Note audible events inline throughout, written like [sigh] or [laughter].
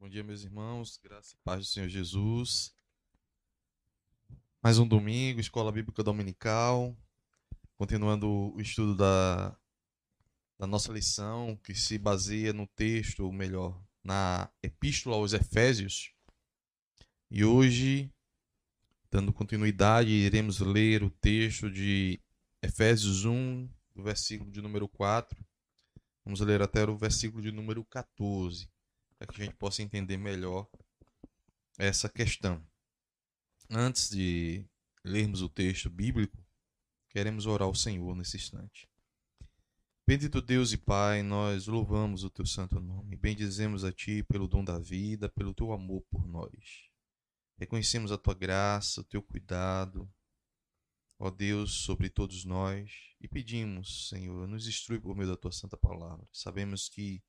Bom dia, meus irmãos. Graça e paz do Senhor Jesus. Mais um domingo, Escola Bíblica Dominical. Continuando o estudo da, da nossa lição, que se baseia no texto, ou melhor, na Epístola aos Efésios. E hoje, dando continuidade, iremos ler o texto de Efésios 1, do versículo de número 4. Vamos ler até o versículo de número 14 para que a gente possa entender melhor essa questão. Antes de lermos o texto bíblico, queremos orar ao Senhor nesse instante. Bendito Deus e Pai, nós louvamos o teu santo nome, bendizemos a ti pelo dom da vida, pelo teu amor por nós. Reconhecemos a tua graça, o teu cuidado, ó Deus, sobre todos nós e pedimos, Senhor, nos instrui por meio da tua santa palavra. Sabemos que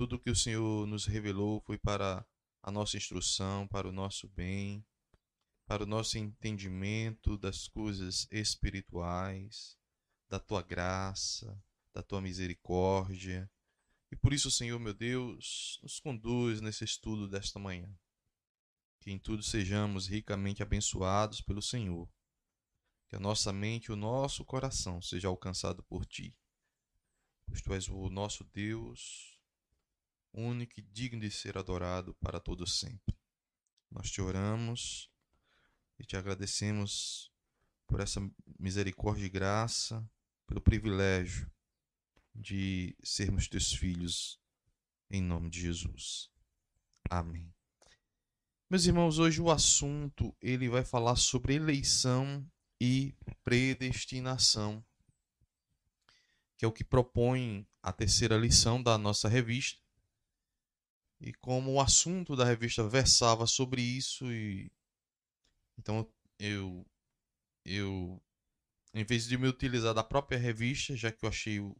tudo que o Senhor nos revelou foi para a nossa instrução, para o nosso bem, para o nosso entendimento das coisas espirituais, da tua graça, da tua misericórdia. E por isso, Senhor meu Deus, nos conduz nesse estudo desta manhã. Que em tudo sejamos ricamente abençoados pelo Senhor. Que a nossa mente e o nosso coração seja alcançado por ti. Pois tu és o nosso Deus, único e digno de ser adorado para todo sempre. Nós te oramos e te agradecemos por essa misericórdia e graça, pelo privilégio de sermos teus filhos, em nome de Jesus. Amém. Meus irmãos, hoje o assunto ele vai falar sobre eleição e predestinação, que é o que propõe a terceira lição da nossa revista. E como o assunto da revista versava sobre isso, e então eu, eu em vez de me utilizar da própria revista, já que eu achei o,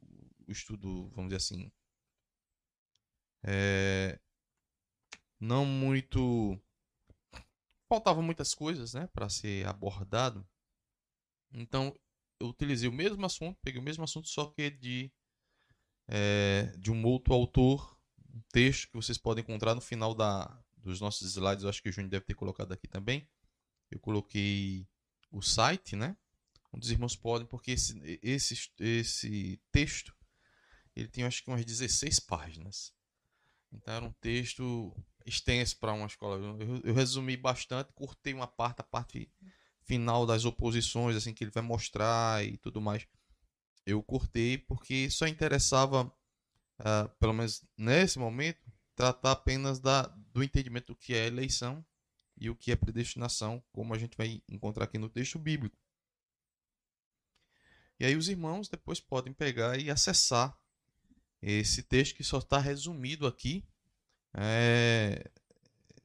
o estudo, vamos dizer assim, é, não muito. Faltavam muitas coisas né, para ser abordado. Então eu utilizei o mesmo assunto, peguei o mesmo assunto, só que de, é, de um outro autor texto que vocês podem encontrar no final da, dos nossos slides. Eu acho que o Júnior deve ter colocado aqui também. Eu coloquei o site, né? Onde os irmãos podem, porque esse, esse, esse texto ele tem acho que umas 16 páginas. Então era um texto extenso para uma escola. Eu, eu, resumi bastante, cortei uma parte, a parte final das oposições, assim, que ele vai mostrar e tudo mais. Eu cortei porque só interessava uh, pelo menos nesse momento, tratar apenas da, do entendimento do que é eleição e o que é predestinação, como a gente vai encontrar aqui no texto bíblico. E aí os irmãos depois podem pegar e acessar esse texto que só está resumido aqui. É...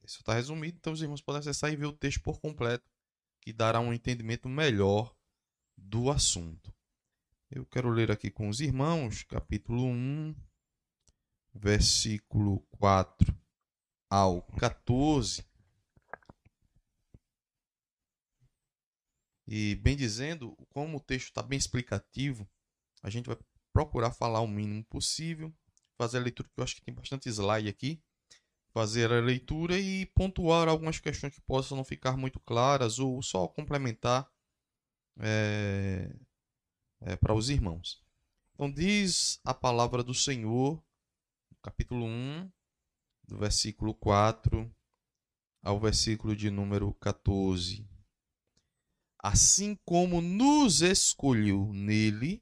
Só está resumido, então os irmãos podem acessar e ver o texto por completo, que dará um entendimento melhor do assunto. Eu quero ler aqui com os irmãos, capítulo 1, versículo 4 ao 14. E bem dizendo, como o texto está bem explicativo, a gente vai procurar falar o mínimo possível, fazer a leitura, que eu acho que tem bastante slide aqui, fazer a leitura e pontuar algumas questões que possam não ficar muito claras ou só complementar é, é, para os irmãos. Então, diz a palavra do Senhor capítulo 1, do versículo 4 ao versículo de número 14. Assim como nos escolheu nele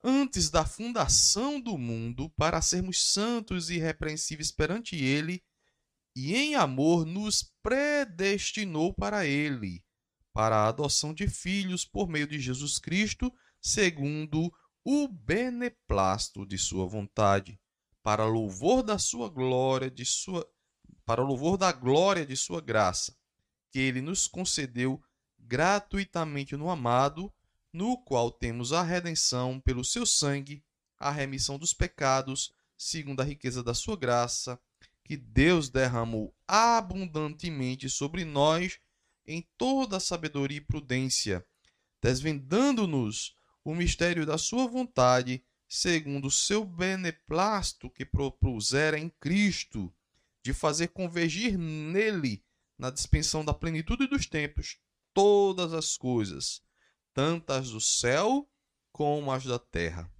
antes da fundação do mundo para sermos santos e irrepreensíveis perante ele, e em amor nos predestinou para ele, para a adoção de filhos por meio de Jesus Cristo, segundo o beneplácito de sua vontade para louvor da sua glória, de sua para louvor da glória de sua graça, que ele nos concedeu gratuitamente no amado, no qual temos a redenção pelo seu sangue, a remissão dos pecados, segundo a riqueza da sua graça, que Deus derramou abundantemente sobre nós em toda sabedoria e prudência, desvendando-nos o mistério da sua vontade, segundo o seu beneplácito que propusera em Cristo, de fazer convergir nele, na dispensão da plenitude dos tempos, todas as coisas, tanto as do céu como as da terra.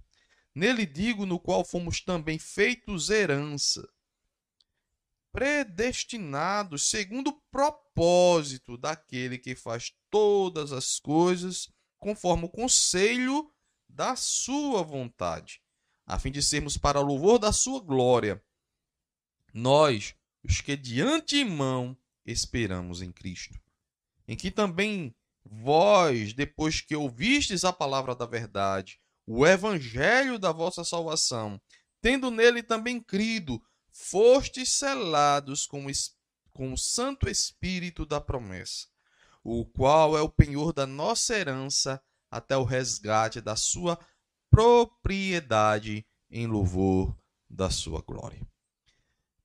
Nele digo, no qual fomos também feitos herança, predestinados segundo o propósito daquele que faz todas as coisas conforme o conselho da sua vontade, a fim de sermos para o louvor da sua glória. Nós, os que de antemão esperamos em Cristo, em que também vós, depois que ouvistes a palavra da verdade, o evangelho da vossa salvação, tendo nele também crido, fostes selados com, com o Santo Espírito da promessa, o qual é o penhor da nossa herança até o resgate da sua propriedade em louvor da sua glória.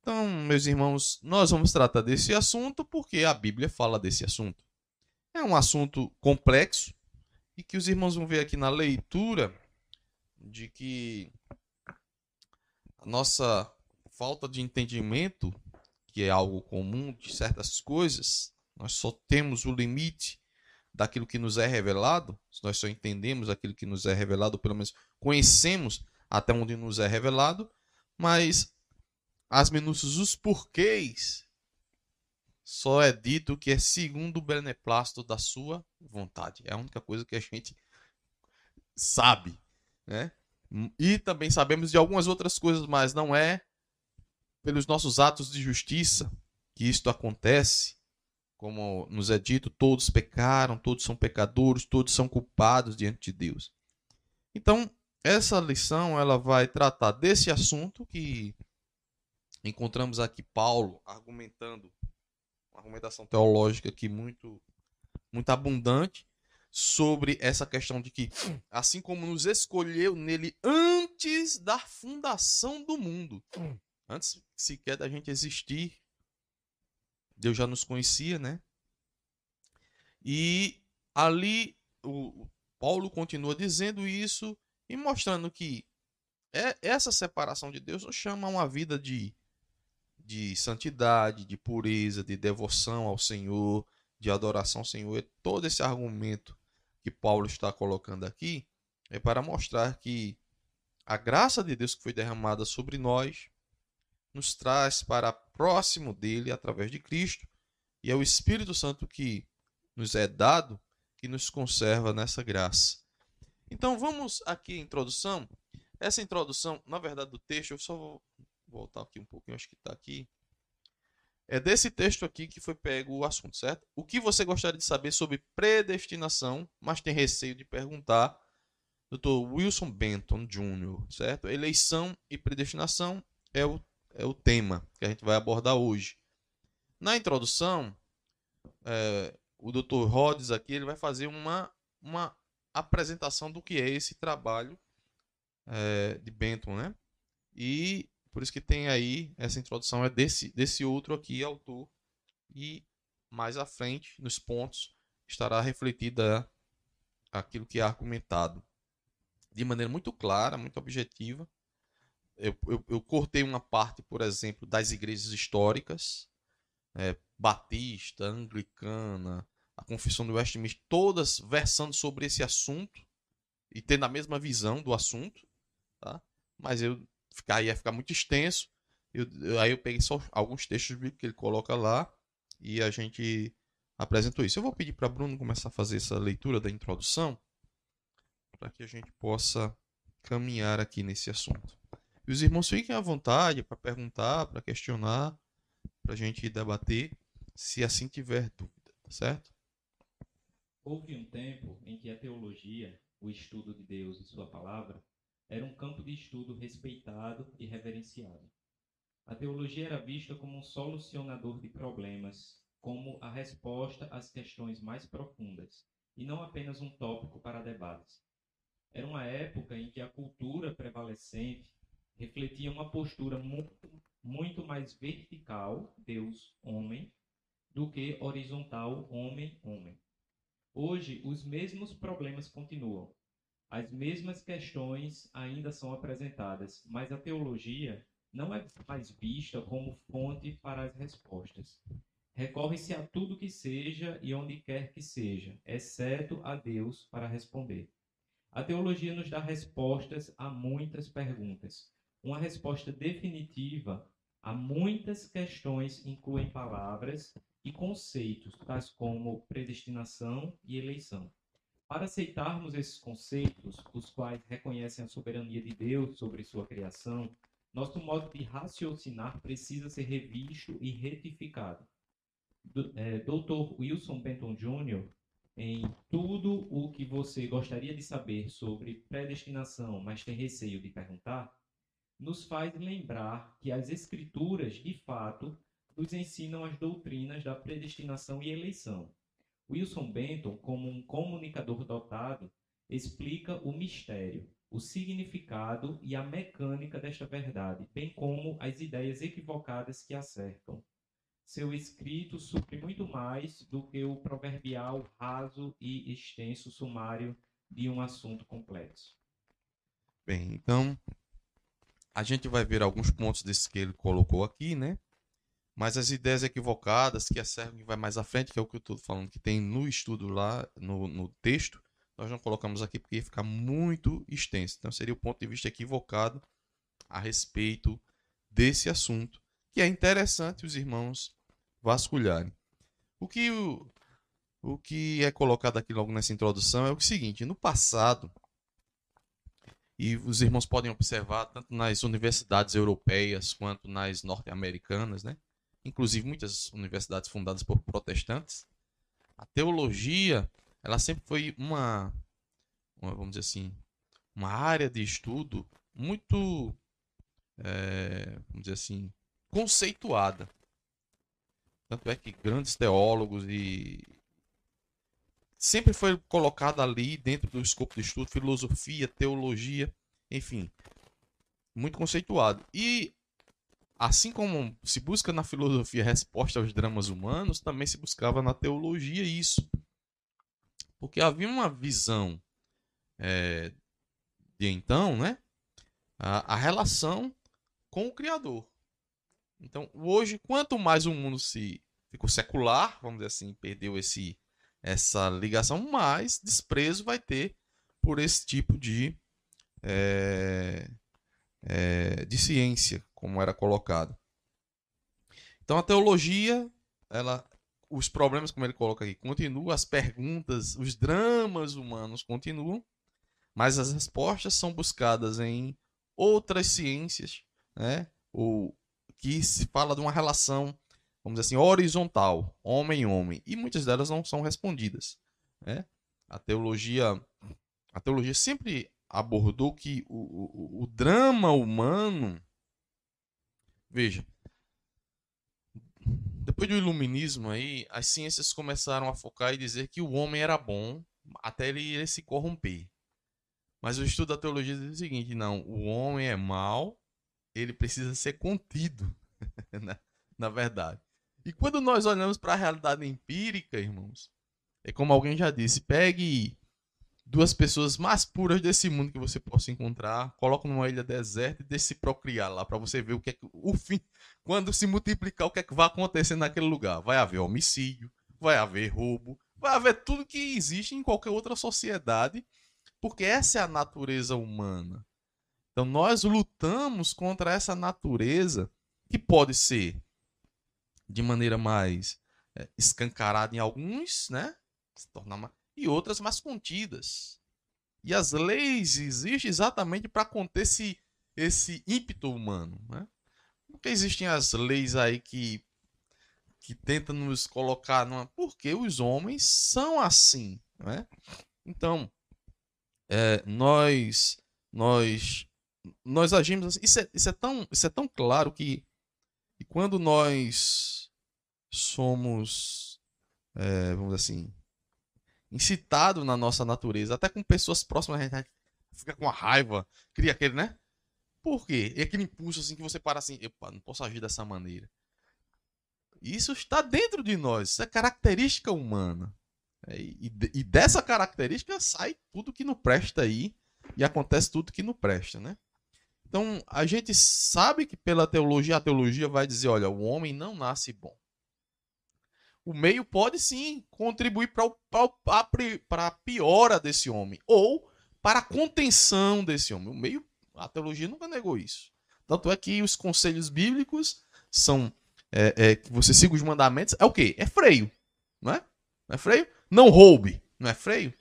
Então, meus irmãos, nós vamos tratar desse assunto porque a Bíblia fala desse assunto. É um assunto complexo e que os irmãos vão ver aqui na leitura de que a nossa falta de entendimento, que é algo comum de certas coisas, nós só temos o limite daquilo que nos é revelado, nós só entendemos aquilo que nos é revelado, pelo menos conhecemos até onde nos é revelado, mas as minúcias, os porquês, só é dito que é segundo o beneplácito da sua vontade. É a única coisa que a gente sabe, né? E também sabemos de algumas outras coisas, mas não é pelos nossos atos de justiça que isto acontece. Como nos é dito, todos pecaram, todos são pecadores, todos são culpados diante de Deus. Então, essa lição ela vai tratar desse assunto que encontramos aqui Paulo argumentando uma argumentação teológica aqui muito muito abundante sobre essa questão de que assim como nos escolheu nele antes da fundação do mundo, antes sequer da gente existir, Deus já nos conhecia, né? E ali o Paulo continua dizendo isso e mostrando que é, essa separação de Deus nos chama a uma vida de de santidade, de pureza, de devoção ao Senhor, de adoração ao Senhor. E todo esse argumento que Paulo está colocando aqui é para mostrar que a graça de Deus que foi derramada sobre nós nos traz para próximo dele através de Cristo e é o Espírito Santo que nos é dado que nos conserva nessa graça. Então vamos aqui à introdução. Essa introdução, na verdade, do texto, eu só vou voltar aqui um pouquinho, acho que está aqui. É desse texto aqui que foi pego o assunto, certo? O que você gostaria de saber sobre predestinação, mas tem receio de perguntar? Dr. Wilson Benton Jr., certo? Eleição e predestinação é o, é o tema que a gente vai abordar hoje. Na introdução, é, o Dr. Rhodes aqui ele vai fazer uma, uma apresentação do que é esse trabalho é, de Benton, né? E por isso que tem aí essa introdução é desse, desse outro aqui, autor. E mais à frente, nos pontos, estará refletida aquilo que é argumentado de maneira muito clara, muito objetiva. Eu, eu, eu cortei uma parte, por exemplo, das igrejas históricas, é, Batista, Anglicana, a Confissão do Westminster, todas versando sobre esse assunto e tendo a mesma visão do assunto, tá? Mas eu ficar, ia ficar muito extenso. Eu, eu, aí eu peguei só alguns textos bíblicos que ele coloca lá e a gente apresentou isso. Eu vou pedir para Bruno começar a fazer essa leitura da introdução para que a gente possa caminhar aqui nesse assunto. E os irmãos fiquem à vontade para perguntar, para questionar, para a gente debater, se assim tiver dúvida, tá certo? Houve um tempo em que a teologia, o estudo de Deus e sua palavra, era um campo de estudo respeitado e reverenciado. A teologia era vista como um solucionador de problemas, como a resposta às questões mais profundas, e não apenas um tópico para debates. Era uma época em que a cultura prevalecente refletia uma postura muito, muito mais vertical, Deus-homem, do que horizontal, homem-homem. Hoje, os mesmos problemas continuam, as mesmas questões ainda são apresentadas, mas a teologia não é mais vista como fonte para as respostas. Recorre-se a tudo que seja e onde quer que seja, exceto a Deus para responder. A teologia nos dá respostas a muitas perguntas. Uma resposta definitiva a muitas questões incluem palavras e conceitos, tais como predestinação e eleição. Para aceitarmos esses conceitos, os quais reconhecem a soberania de Deus sobre sua criação, nosso modo de raciocinar precisa ser revisto e retificado. É, Dr. Wilson Benton Jr., em tudo o que você gostaria de saber sobre predestinação, mas tem receio de perguntar, nos faz lembrar que as Escrituras, de fato, nos ensinam as doutrinas da predestinação e eleição. Wilson Benton, como um comunicador dotado, explica o mistério, o significado e a mecânica desta verdade, bem como as ideias equivocadas que a cercam. Seu escrito supre muito mais do que o proverbial raso e extenso sumário de um assunto complexo. Bem, então a gente vai ver alguns pontos desses que ele colocou aqui, né? Mas as ideias equivocadas que a Sérgio vai mais à frente, que é o que eu estou falando, que tem no estudo lá, no, no texto, nós não colocamos aqui porque ia ficar muito extenso. Então seria o ponto de vista equivocado a respeito desse assunto, que é interessante os irmãos vasculharem. O que, o, o que é colocado aqui logo nessa introdução é o seguinte: no passado, e os irmãos podem observar, tanto nas universidades europeias quanto nas norte-americanas, né? inclusive muitas universidades fundadas por protestantes, a teologia ela sempre foi uma, uma vamos dizer assim, uma área de estudo muito, é, vamos dizer assim, conceituada. Tanto é que grandes teólogos e sempre foi colocado ali dentro do escopo de estudo filosofia, teologia, enfim, muito conceituado. E assim como se busca na filosofia resposta aos dramas humanos, também se buscava na teologia isso. Porque havia uma visão é, de então, né? A, a relação com o Criador. Então, hoje, quanto mais o mundo se ficou secular, vamos dizer assim, perdeu esse essa ligação, mais desprezo vai ter por esse tipo de é, é, de ciência, como era colocado. Então, a teologia, ela, os problemas, como ele coloca aqui, continuam, as perguntas, os dramas humanos continuam, mas as respostas são buscadas em outras ciências, né? ou que se fala de uma relação, vamos dizer assim, horizontal, homem-homem, e muitas delas não são respondidas. Né? A teologia, a teologia sempre abordou que o, o, o drama humano, veja, depois do iluminismo aí, as ciências começaram a focar e dizer que o homem era bom até ele, se corromper. Mas o estudo da teologia diz o seguinte: não, o homem é mau ele precisa ser contido, [laughs] na, na verdade. E quando nós olhamos para a realidade empírica, irmãos, é como alguém já disse: pegue duas pessoas mais puras desse mundo que você possa encontrar, coloque numa ilha deserta e deixe se procriar lá para você ver o que é que, o fim, quando se multiplicar, o que é que vai acontecer naquele lugar. Vai haver homicídio, vai haver roubo, vai haver tudo que existe em qualquer outra sociedade, porque essa é a natureza humana. Então nós lutamos contra essa natureza que pode ser de maneira mais é, escancarada em alguns, né? Se tornar mais... e outras mais contidas. E as leis existem exatamente para conter esse, esse ímpeto humano, né? Porque existem as leis aí que que tentam nos colocar numa porque os homens são assim, né? Então, é, nós nós nós agimos assim. Isso é, isso é, tão, isso é tão claro que, que quando nós somos, é, vamos dizer assim, incitados na nossa natureza, até com pessoas próximas, a gente fica com a raiva, cria aquele, né? Por quê? É aquele impulso assim que você para assim, epa, não posso agir dessa maneira. Isso está dentro de nós, isso é característica humana. É, e, e dessa característica sai tudo que não presta aí e acontece tudo que não presta, né? Então, a gente sabe que pela teologia, a teologia vai dizer: olha, o homem não nasce bom. O meio pode sim contribuir para a piora desse homem, ou para a contenção desse homem. O meio, a teologia nunca negou isso. Tanto é que os conselhos bíblicos são é, é, que você siga os mandamentos. É o quê? É freio. Não é? Não é freio? Não roube. Não é freio?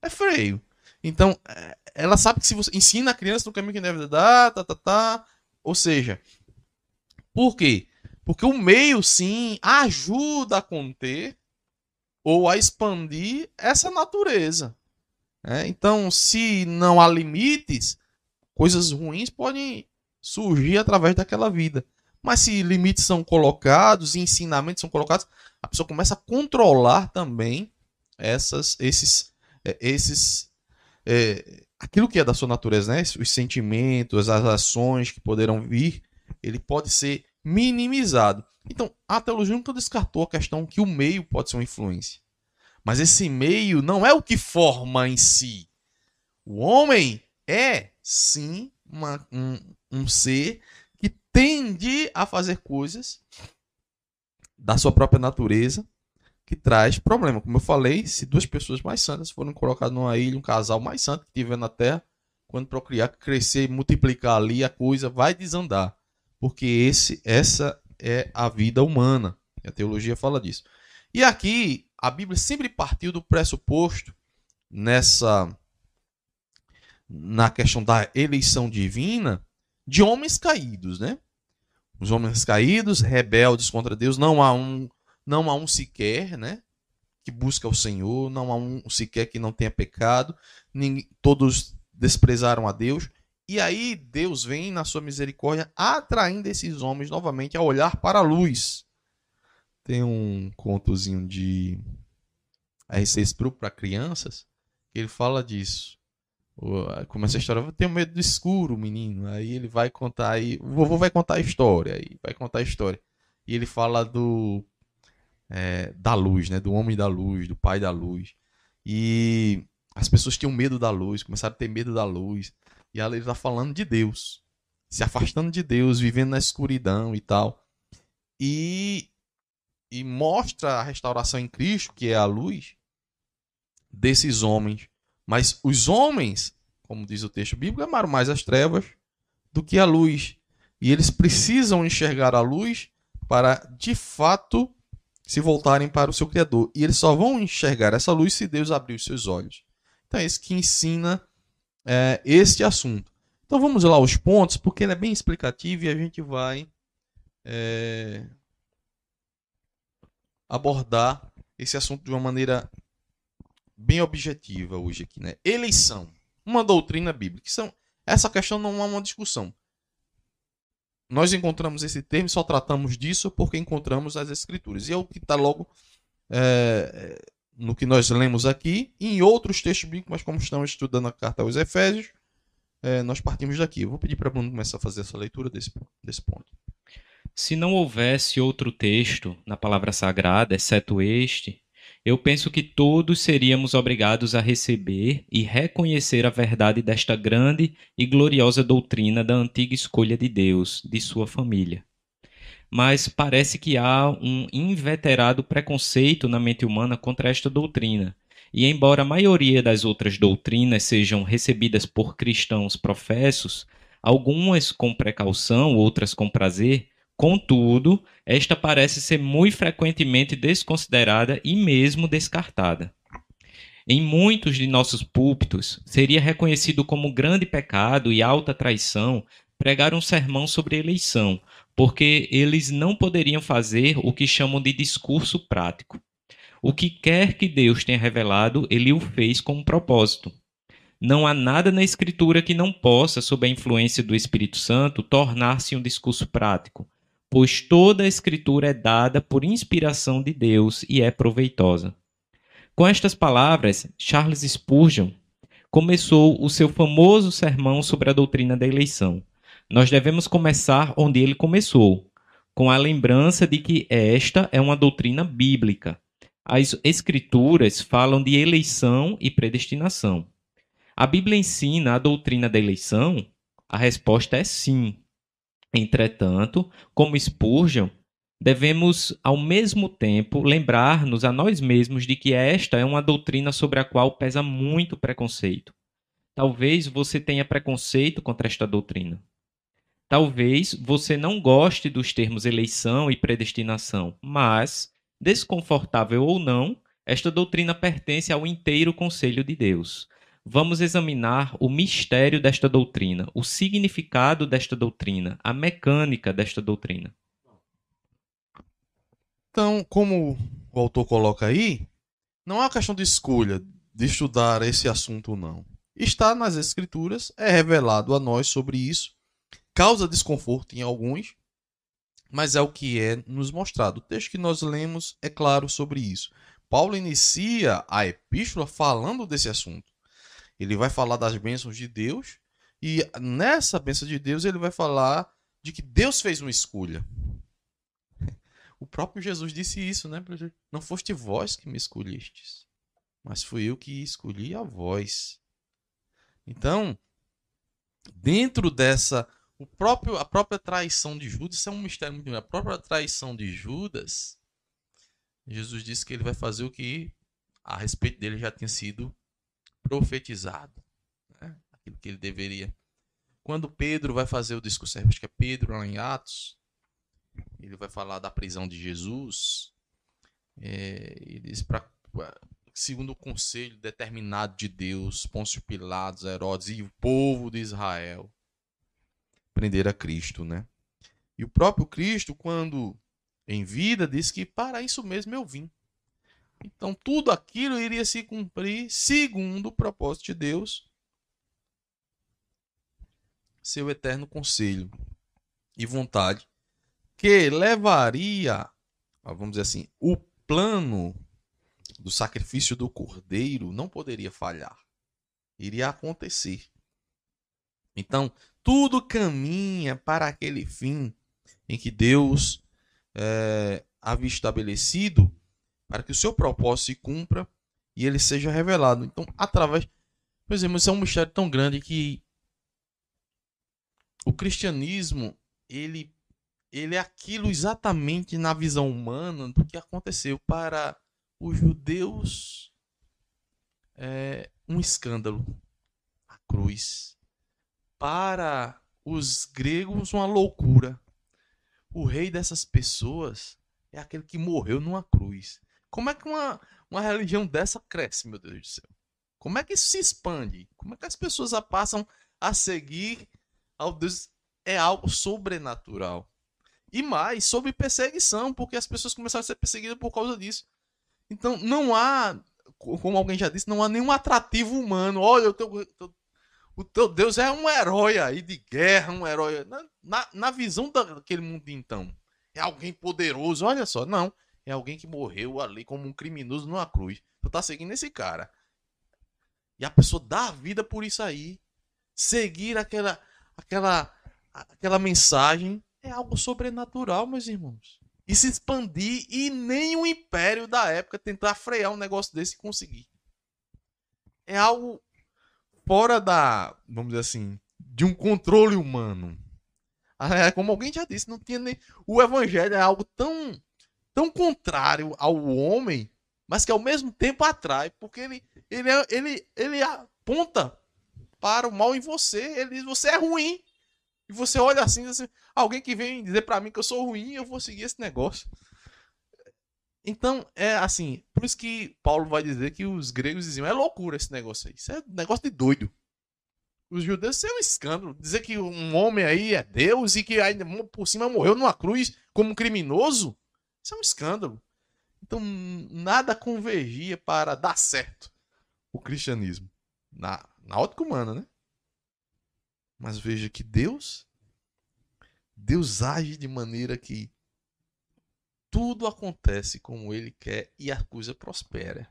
É freio. Então, é, ela sabe que se você ensina a criança no caminho que deve dar, tá, tá, tá. Ou seja, por quê? Porque o meio, sim, ajuda a conter ou a expandir essa natureza. É, então, se não há limites, coisas ruins podem surgir através daquela vida. Mas se limites são colocados, ensinamentos são colocados, a pessoa começa a controlar também essas, esses, é, esses, é, aquilo que é da sua natureza, né? Os sentimentos, as ações que poderão vir, ele pode ser minimizado. Então, a teologia nunca descartou a questão que o meio pode ser uma influência. Mas esse meio não é o que forma em si. O homem é, sim, uma, um, um ser que tende a fazer coisas da sua própria natureza que traz problema. Como eu falei, se duas pessoas mais santas forem colocadas numa ilha, um casal mais santo que tiver na terra, quando procriar, crescer, multiplicar ali, a coisa vai desandar porque esse, essa é a vida humana. A teologia fala disso. E aqui a Bíblia sempre partiu do pressuposto nessa na questão da eleição divina de homens caídos, né? Os homens caídos, rebeldes contra Deus, não há um não há um sequer, né, que busca o Senhor, não há um sequer que não tenha pecado, ninguém, todos desprezaram a Deus. E aí Deus vem na sua misericórdia atraindo esses homens novamente a olhar para a luz. Tem um contozinho de R6 Pro para crianças que ele fala disso. Começa a história, eu tenho medo do escuro, menino. Aí ele vai contar aí, o vovô vai contar a história, aí vai contar a história. E ele fala do é, da luz, né, do homem da luz, do pai da luz. E as pessoas tinham medo da luz, começaram a ter medo da luz. E ela está falando de Deus, se afastando de Deus, vivendo na escuridão e tal. E, e mostra a restauração em Cristo, que é a luz, desses homens. Mas os homens, como diz o texto bíblico, amaram mais as trevas do que a luz. E eles precisam enxergar a luz para, de fato, se voltarem para o seu Criador. E eles só vão enxergar essa luz se Deus abrir os seus olhos. Então é isso que ensina é, este assunto. Então vamos lá os pontos, porque ele é bem explicativo e a gente vai é, abordar esse assunto de uma maneira bem objetiva hoje aqui, né? Eleição, uma doutrina bíblica. São, essa questão não é uma discussão. Nós encontramos esse termo só tratamos disso porque encontramos as escrituras. E é o que está logo é, no que nós lemos aqui e em outros textos bíblicos, mas como estamos estudando a carta aos Efésios, é, nós partimos daqui. Eu vou pedir para Bruno começar a fazer essa leitura desse, desse ponto. Se não houvesse outro texto na palavra sagrada, exceto este, eu penso que todos seríamos obrigados a receber e reconhecer a verdade desta grande e gloriosa doutrina da antiga escolha de Deus, de sua família mas parece que há um inveterado preconceito na mente humana contra esta doutrina. E embora a maioria das outras doutrinas sejam recebidas por cristãos professos, algumas com precaução, outras com prazer, contudo, esta parece ser muito frequentemente desconsiderada e mesmo descartada. Em muitos de nossos púlpitos, seria reconhecido como grande pecado e alta traição pregar um sermão sobre eleição, porque eles não poderiam fazer o que chamam de discurso prático. O que quer que Deus tenha revelado, ele o fez com um propósito. Não há nada na Escritura que não possa, sob a influência do Espírito Santo, tornar-se um discurso prático, pois toda a Escritura é dada por inspiração de Deus e é proveitosa. Com estas palavras, Charles Spurgeon começou o seu famoso sermão sobre a doutrina da eleição. Nós devemos começar onde ele começou, com a lembrança de que esta é uma doutrina bíblica. As Escrituras falam de eleição e predestinação. A Bíblia ensina a doutrina da eleição, A resposta é sim. Entretanto, como Spurgeon, devemos ao mesmo tempo lembrar-nos a nós mesmos de que esta é uma doutrina sobre a qual pesa muito preconceito. Talvez você tenha preconceito contra esta doutrina. Talvez você não goste dos termos eleição e predestinação, mas, desconfortável ou não, esta doutrina pertence ao inteiro conselho de Deus. Vamos examinar o mistério desta doutrina, o significado desta doutrina, a mecânica desta doutrina. Então, como o autor coloca aí, não é uma questão de escolha de estudar esse assunto, não. Está nas Escrituras, é revelado a nós sobre isso causa desconforto em alguns, mas é o que é nos mostrado. O texto que nós lemos é claro sobre isso. Paulo inicia a epístola falando desse assunto. Ele vai falar das bênçãos de Deus e nessa bênção de Deus ele vai falar de que Deus fez uma escolha. O próprio Jesus disse isso, né? Não foste vós que me escolhestes, mas fui eu que escolhi a vós. Então, dentro dessa o próprio, a própria traição de Judas, isso é um mistério muito grande. A própria traição de Judas, Jesus disse que ele vai fazer o que a respeito dele já tinha sido profetizado. Né? Aquilo que ele deveria. Quando Pedro vai fazer o discurso, acho que é Pedro lá em Atos, ele vai falar da prisão de Jesus. É, ele diz para segundo o conselho determinado de Deus, Pôncio Pilatos, Herodes e o povo de Israel prender a Cristo, né? E o próprio Cristo, quando em vida, disse que para isso mesmo eu vim. Então tudo aquilo iria se cumprir segundo o propósito de Deus, seu eterno conselho e vontade, que levaria, vamos dizer assim, o plano do sacrifício do cordeiro não poderia falhar. Iria acontecer. Então, tudo caminha para aquele fim em que Deus é, havia estabelecido para que o seu propósito se cumpra e ele seja revelado. Então, através. Por exemplo, isso é um mistério tão grande que o cristianismo ele, ele é aquilo exatamente na visão humana do que aconteceu para os judeus é um escândalo a cruz para os gregos uma loucura. O rei dessas pessoas é aquele que morreu numa cruz. Como é que uma, uma religião dessa cresce, meu Deus do céu? Como é que isso se expande? Como é que as pessoas passam a seguir ao Deus? É algo sobrenatural. E mais, sobre perseguição, porque as pessoas começaram a ser perseguidas por causa disso. Então, não há, como alguém já disse, não há nenhum atrativo humano. Olha, eu tô, tô o teu Deus é um herói aí de guerra, um herói. Na, na, na visão daquele mundo então. É alguém poderoso, olha só. Não. É alguém que morreu ali como um criminoso numa cruz. Tu tá seguindo esse cara. E a pessoa dá a vida por isso aí. Seguir aquela, aquela, aquela mensagem é algo sobrenatural, meus irmãos. E se expandir e nem o império da época tentar frear um negócio desse e conseguir. É algo fora da, vamos dizer assim, de um controle humano. [laughs] É, como alguém já disse, não tinha nem o evangelho é algo tão tão contrário ao homem, mas que ao mesmo tempo atrai, porque ele ele é, ele ele aponta para o mal em você, ele diz você é ruim. E você olha assim, assim alguém que vem dizer para mim que eu sou ruim, eu vou seguir esse negócio. Então, é assim, por isso que Paulo vai dizer que os gregos diziam, é loucura esse negócio aí, isso é negócio de doido. Os judeus, isso é um escândalo. Dizer que um homem aí é Deus e que ainda por cima morreu numa cruz como criminoso, isso é um escândalo. Então, nada convergia para dar certo o cristianismo. Na, na ótica humana, né? Mas veja que Deus, Deus age de maneira que tudo acontece como ele quer e a coisa prospera.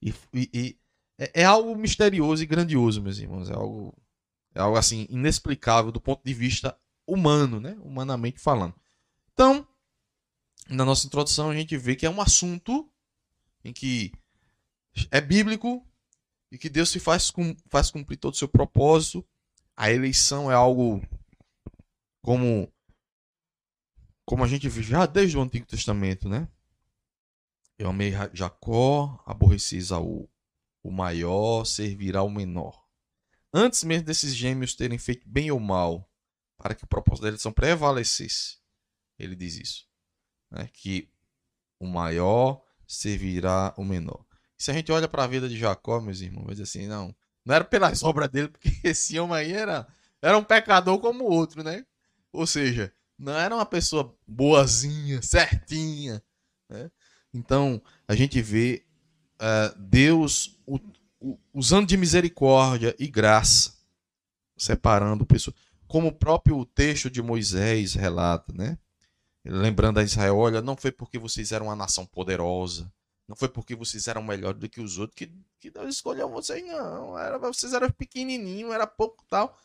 E, e, e é, é, algo misterioso e grandioso, meus irmãos. É algo, é algo assim inexplicável do ponto de vista humano, né? Humanamente falando. Então, na nossa introdução a gente vê que é um assunto em que é bíblico e que Deus se faz, faz cumprir todo o seu propósito a eleição é algo como como a gente vê já desde o Antigo Testamento, né? Eu amei Jacó, aborreci Isaú. O maior servirá ao menor. Antes mesmo desses gêmeos terem feito bem ou mal, para que o propósito da eleição prevalecesse, ele diz isso. Né? Que o maior servirá o menor. Se a gente olha para a vida de Jacó, meus irmãos, vai dizer assim, não, não era pelas [laughs] obras dele, porque esse homem aí era, era um pecador como o outro, né? Ou seja, não era uma pessoa boazinha, certinha. Né? Então, a gente vê uh, Deus o, o, usando de misericórdia e graça, separando pessoas. Como o próprio texto de Moisés relata, né? Lembrando a Israel, olha, não foi porque vocês eram uma nação poderosa, não foi porque vocês eram melhores do que os outros que, que Deus escolheu vocês, não. Era, vocês eram pequenininhos, era pouco tal.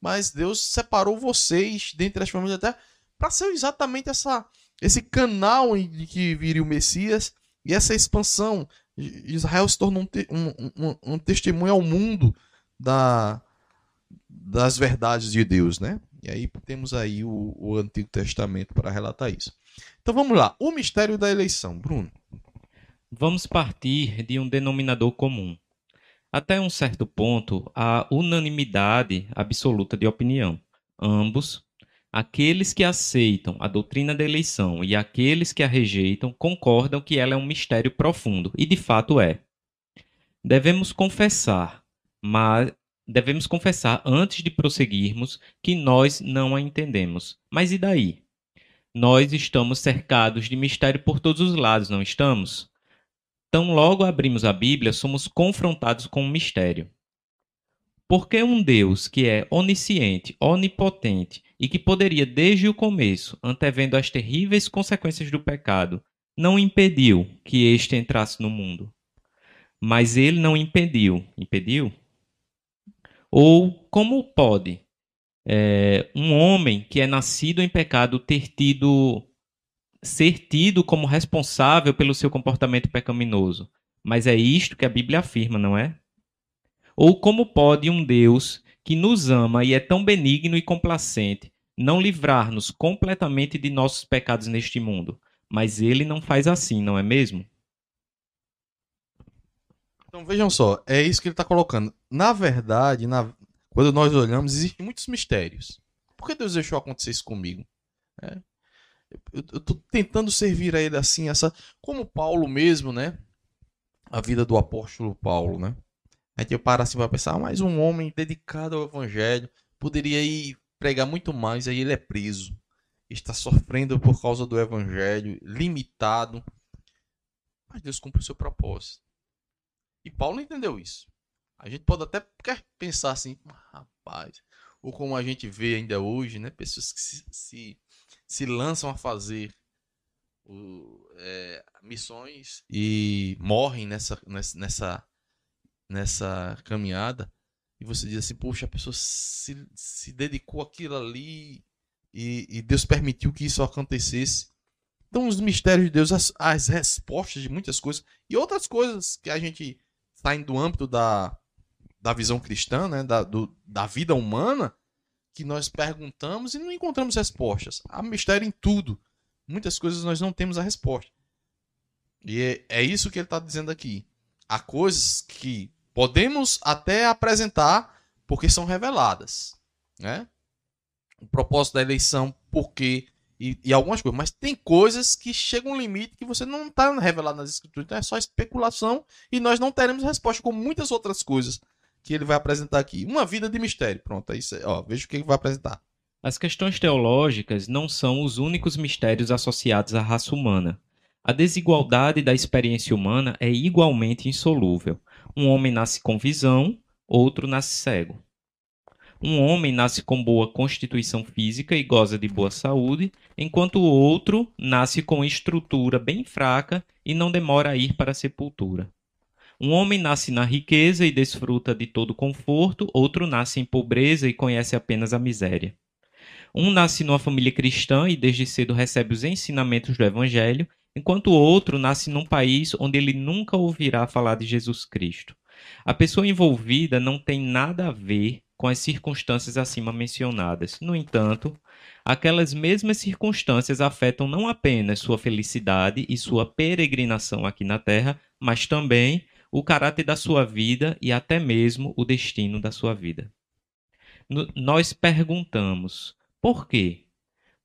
Mas Deus separou vocês dentre as famílias da terra para ser exatamente essa, esse canal de que viria o Messias e essa expansão. Israel se tornou um, um, um, um testemunho ao mundo da, das verdades de Deus, né? E aí temos aí o, o Antigo Testamento para relatar isso. Então vamos lá. O mistério da eleição, Bruno. Vamos partir de um denominador comum. Até um certo ponto, há unanimidade absoluta de opinião. Ambos, aqueles que aceitam a doutrina da eleição e aqueles que a rejeitam, concordam que ela é um mistério profundo, e de fato é. Devemos confessar, mas devemos confessar antes de prosseguirmos que nós não a entendemos. Mas e daí? Nós estamos cercados de mistério por todos os lados, não estamos? Tão logo abrimos a Bíblia, somos confrontados com um mistério. Porque um Deus que é onisciente, onipotente e que poderia desde o começo, antevendo as terríveis consequências do pecado, não impediu que este entrasse no mundo. Mas ele não impediu. Impediu? Ou como pode é, um homem que é nascido em pecado ter tido ser tido como responsável pelo seu comportamento pecaminoso? Mas é isto que a Bíblia afirma, não é? Ou como pode um Deus que nos ama e é tão benigno e complacente não livrar-nos completamente de nossos pecados neste mundo? Mas ele não faz assim, não é mesmo? Então vejam só, é isso que ele está colocando. Na verdade, na... quando nós olhamos, existem muitos mistérios. Por que Deus deixou acontecer isso comigo? É. Eu, estou tentando servir a ele assim, essa. Como Paulo mesmo, né? A vida do apóstolo Paulo, né? A gente para assim para pensar, ah, mas um homem dedicado ao evangelho poderia ir pregar muito mais, aí ele é preso. Está sofrendo por causa do evangelho, limitado. Mas Deus cumpre o seu propósito. E Paulo entendeu isso. A gente pode até pensar assim, rapaz, ou como a gente vê ainda hoje, né? Pessoas que se, se, se lançam a fazer o, é, missões e morrem nessa, nessa, nessa caminhada. E você diz assim, poxa, a pessoa se, se dedicou aquilo ali e, e Deus permitiu que isso acontecesse. Então, os mistérios de Deus, as, as respostas de muitas coisas e outras coisas que a gente saem do âmbito da, da visão cristã, né, da, do, da vida humana, que nós perguntamos e não encontramos respostas. Há mistério em tudo. Muitas coisas nós não temos a resposta. E é, é isso que ele está dizendo aqui. Há coisas que podemos até apresentar porque são reveladas. Né? O propósito da eleição, porque e, e, algumas coisas. Mas tem coisas que chegam um limite que você não está revelado nas escrituras. Então é só especulação e nós não teremos resposta, como muitas outras coisas que ele vai apresentar aqui. Uma vida de mistério. Pronto, aí você, ó, veja o que ele vai apresentar. As questões teológicas não são os únicos mistérios associados à raça humana. A desigualdade da experiência humana é igualmente insolúvel. Um homem nasce com visão, outro nasce cego. Um homem nasce com boa constituição física e goza de boa saúde, enquanto o outro nasce com estrutura bem fraca e não demora a ir para a sepultura. Um homem nasce na riqueza e desfruta de todo conforto, outro nasce em pobreza e conhece apenas a miséria. Um nasce numa família cristã e desde cedo recebe os ensinamentos do Evangelho, enquanto o outro nasce num país onde ele nunca ouvirá falar de Jesus Cristo. A pessoa envolvida não tem nada a ver com as circunstâncias acima mencionadas. No entanto, aquelas mesmas circunstâncias afetam não apenas sua felicidade e sua peregrinação aqui na Terra, mas também o caráter da sua vida e até mesmo o destino da sua vida. No, nós perguntamos: por quê?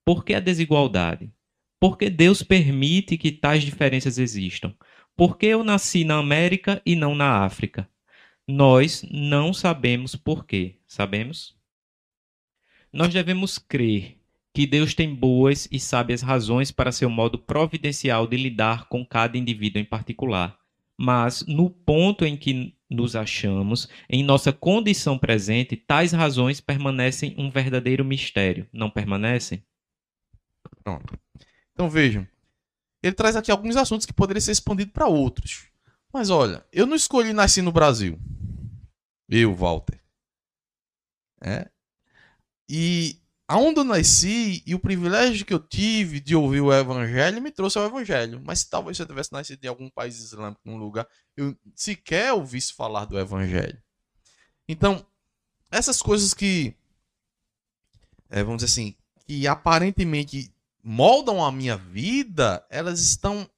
Por que a desigualdade? Por que Deus permite que tais diferenças existam? Por que eu nasci na América e não na África? Nós não sabemos por quê. Sabemos? Nós devemos crer que Deus tem boas e sábias razões para seu modo providencial de lidar com cada indivíduo em particular. Mas, no ponto em que nos achamos, em nossa condição presente, tais razões permanecem um verdadeiro mistério, não permanecem? Pronto. Então vejam, ele traz aqui alguns assuntos que poderiam ser expandidos para outros. Mas olha, eu não escolhi nascer no Brasil. Eu, Walter. É. E aonde eu nasci e o privilégio que eu tive de ouvir o evangelho me trouxe ao evangelho. Mas talvez se eu tivesse nascido em algum país islâmico, num lugar, eu sequer ouvisse falar do evangelho. Então, essas coisas que, é, vamos dizer assim, que aparentemente moldam a minha vida, elas estão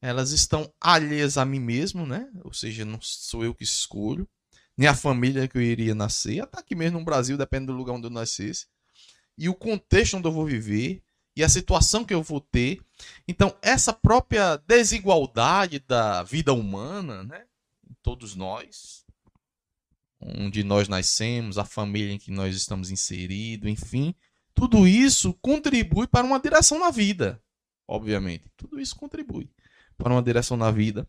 elas estão alheias a mim mesmo, né? Ou seja, não sou eu que escolho, nem a família que eu iria nascer, até aqui mesmo no Brasil, depende do lugar onde eu nascesse, e o contexto onde eu vou viver, e a situação que eu vou ter. Então, essa própria desigualdade da vida humana, né? Todos nós, onde nós nascemos, a família em que nós estamos inseridos, enfim, tudo isso contribui para uma direção na vida, obviamente. Tudo isso contribui para uma direção na vida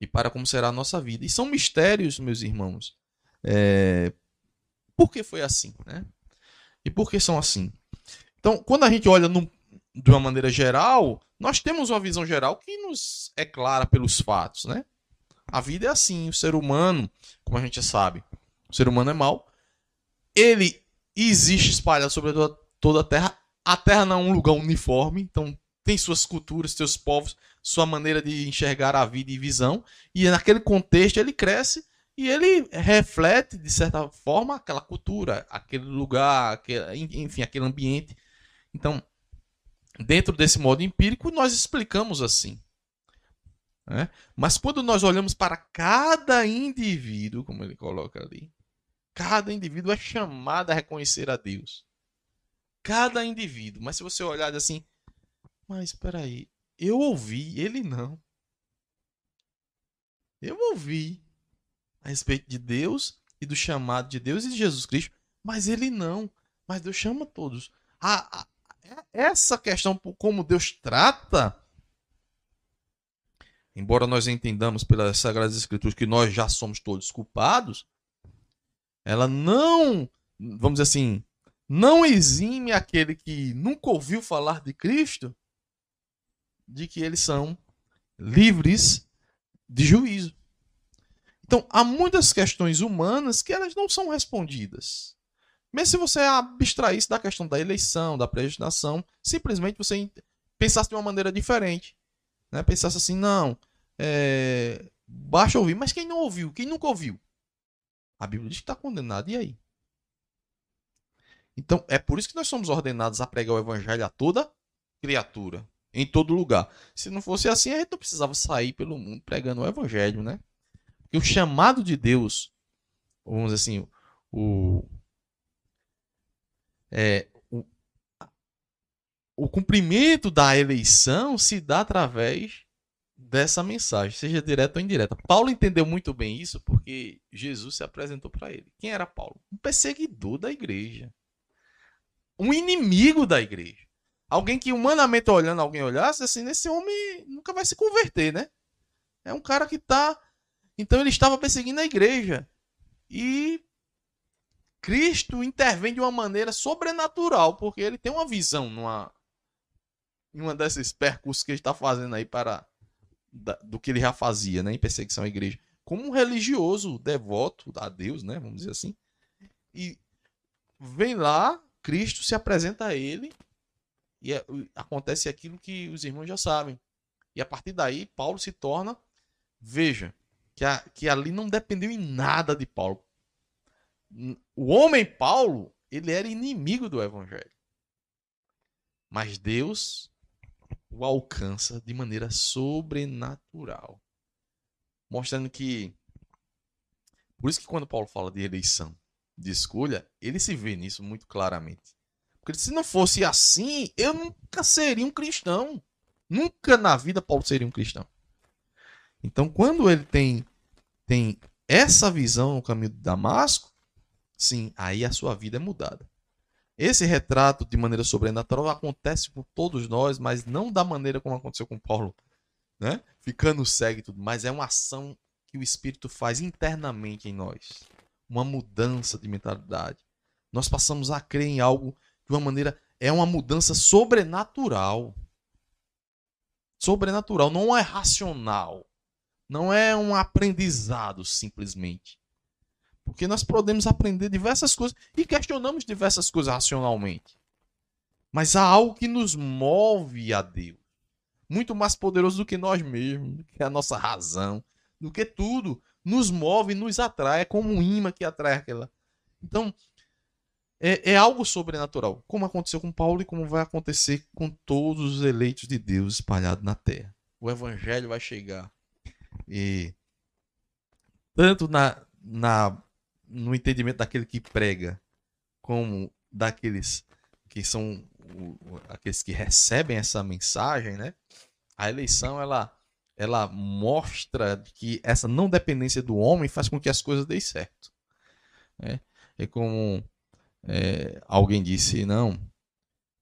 e para como será a nossa vida. E são mistérios, meus irmãos. É... Por que foi assim, né? E por que são assim? Então, quando a gente olha no... de uma maneira geral, nós temos uma visão geral que nos é clara pelos fatos, né? A vida é assim, o ser humano, como a gente sabe, o ser humano é mau. Ele existe espalhado sobre toda a Terra. A Terra não é um lugar uniforme, então tem suas culturas, seus povos, sua maneira de enxergar a vida e visão. E naquele contexto ele cresce e ele reflete, de certa forma, aquela cultura, aquele lugar, aquele, enfim, aquele ambiente. Então, dentro desse modo empírico, nós explicamos assim. Né? Mas quando nós olhamos para cada indivíduo, como ele coloca ali, Cada indivíduo é chamado a reconhecer a Deus. Cada indivíduo. Mas se você olhar assim, mas espera aí, eu ouvi, ele não. Eu ouvi a respeito de Deus e do chamado de Deus e de Jesus Cristo, mas ele não. Mas Deus chama todos. A, a, essa questão, como Deus trata, embora nós entendamos pelas Sagradas Escrituras que nós já somos todos culpados, ela não, vamos dizer assim, não exime aquele que nunca ouviu falar de Cristo de que eles são livres de juízo. Então, há muitas questões humanas que elas não são respondidas. Mesmo se você abstraísse da questão da eleição, da predestinação, simplesmente você pensasse de uma maneira diferente. Né? Pensasse assim, não, é... basta ouvir. Mas quem não ouviu? Quem nunca ouviu? A Bíblia diz que está condenado, e aí? Então, é por isso que nós somos ordenados a pregar o evangelho a toda criatura, em todo lugar. Se não fosse assim, a gente não precisava sair pelo mundo pregando o evangelho, né? O chamado de Deus, vamos dizer assim, o, é, o, o cumprimento da eleição se dá através dessa mensagem, seja direta ou indireta. Paulo entendeu muito bem isso porque Jesus se apresentou para ele. Quem era Paulo? Um perseguidor da igreja. Um inimigo da igreja. Alguém que humanamente olhando alguém olhasse assim, esse homem nunca vai se converter, né? É um cara que tá então ele estava perseguindo a igreja. E Cristo intervém de uma maneira sobrenatural, porque ele tem uma visão numa em uma desses percursos que ele está fazendo aí para da, do que ele já fazia, né, em perseguição à igreja, como um religioso devoto a Deus, né, vamos dizer assim. E vem lá, Cristo se apresenta a ele e é, acontece aquilo que os irmãos já sabem. E a partir daí, Paulo se torna, veja, que, a, que ali não dependeu em nada de Paulo. o homem Paulo, ele era inimigo do evangelho. Mas Deus o alcança de maneira sobrenatural. Mostrando que por isso que quando Paulo fala de eleição, de escolha, ele se vê nisso muito claramente. Porque se não fosse assim, eu nunca seria um cristão. Nunca na vida Paulo seria um cristão. Então, quando ele tem, tem essa visão no caminho de Damasco, sim, aí a sua vida é mudada. Esse retrato de maneira sobrenatural acontece por todos nós, mas não da maneira como aconteceu com Paulo, né? Ficando cego e tudo, mas é uma ação que o Espírito faz internamente em nós. Uma mudança de mentalidade. Nós passamos a crer em algo de uma maneira. É uma mudança sobrenatural. Sobrenatural, não é racional. Não é um aprendizado simplesmente. Porque nós podemos aprender diversas coisas e questionamos diversas coisas racionalmente. Mas há algo que nos move a Deus. Muito mais poderoso do que nós mesmos, do que a nossa razão, do que tudo. Nos move, nos atrai. É como um imã que atrai aquela. Então, é, é, algo sobrenatural. Como aconteceu com Paulo e como vai acontecer com todos os eleitos de Deus espalhados na terra. O evangelho vai chegar. E tanto na, na no entendimento daquele que prega, como daqueles que são aqueles que recebem essa mensagem, né? A eleição ela ela mostra que essa não dependência do homem faz com que as coisas deem certo. É, é como é, alguém disse, não,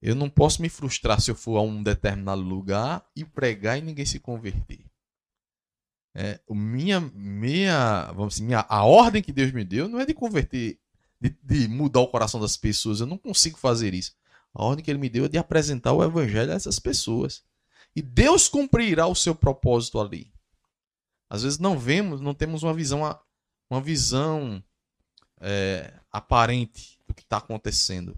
eu não posso me frustrar se eu for a um determinado lugar e pregar e ninguém se converter. É, minha, minha, vamos dizer, minha, a ordem que Deus me deu não é de converter, de, de, mudar o coração das pessoas. Eu não consigo fazer isso. A ordem que Ele me deu é de apresentar o Evangelho a essas pessoas. E Deus cumprirá o seu propósito ali. Às vezes não vemos, não temos uma visão, uma visão é, aparente do que está acontecendo.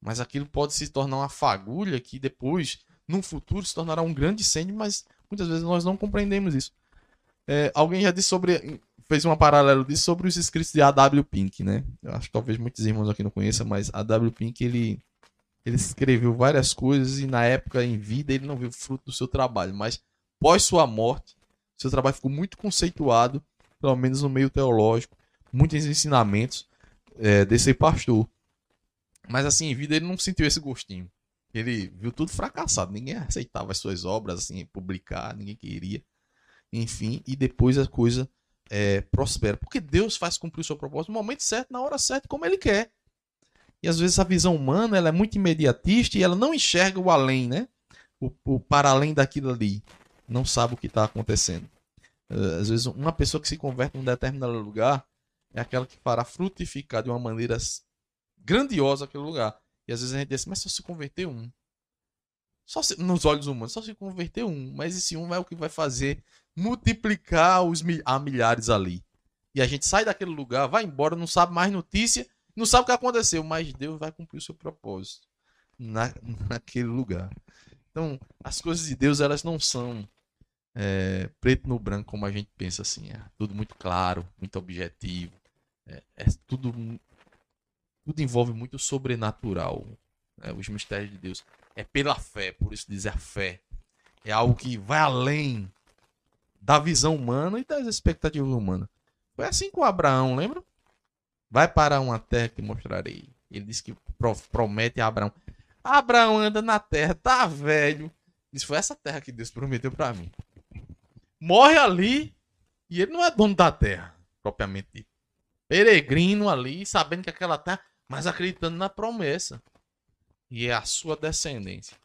Mas aquilo pode se tornar uma fagulha que depois, no futuro, se tornará um grande incêndio, mas muitas vezes nós não compreendemos isso. É, alguém já disse sobre. fez uma paralelo disso sobre os escritos de A.W. Pink, né? Eu acho que talvez muitos irmãos aqui não conheçam, mas A.W. Pink ele, ele escreveu várias coisas e na época, em vida, ele não viu fruto do seu trabalho, mas pós sua morte, seu trabalho ficou muito conceituado, pelo menos no meio teológico, muitos ensinamentos é, desse pastor. Mas assim, em vida ele não sentiu esse gostinho. Ele viu tudo fracassado, ninguém aceitava as suas obras, assim, publicar, ninguém queria enfim, e depois a coisa é, prospera. Porque Deus faz cumprir o seu propósito no momento certo, na hora certa, como Ele quer. E às vezes a visão humana ela é muito imediatista e ela não enxerga o além, né? O, o para além daquilo ali. Não sabe o que está acontecendo. Eh, às vezes uma pessoa que se converte em um determinado lugar é aquela que fará frutificar de uma maneira grandiosa aquele lugar. E às vezes a gente diz, mas só se converter um. Só se, nos olhos humanos, só se converter um. Mas esse um é o que vai fazer multiplicar os a milhares ali. E a gente sai daquele lugar, vai embora, não sabe mais notícia, não sabe o que aconteceu, mas Deus vai cumprir o seu propósito na, [laughs] naquele lugar. Então, as coisas de Deus, elas não são é, preto no branco como a gente pensa assim. É tudo muito claro, muito objetivo. É, é tudo, tudo envolve muito sobrenatural. Né? Os mistérios de Deus. É pela fé, por isso dizer a fé. É algo que vai além da visão humana e das expectativas humanas. Foi assim com Abraão, lembra? Vai para uma terra que mostrarei. Ele disse que promete a Abraão. Abraão anda na terra, tá velho. Isso foi essa terra que Deus prometeu para mim. Morre ali e ele não é dono da terra, propriamente dito. Peregrino ali, sabendo que aquela terra, mas acreditando na promessa. E é a sua descendência.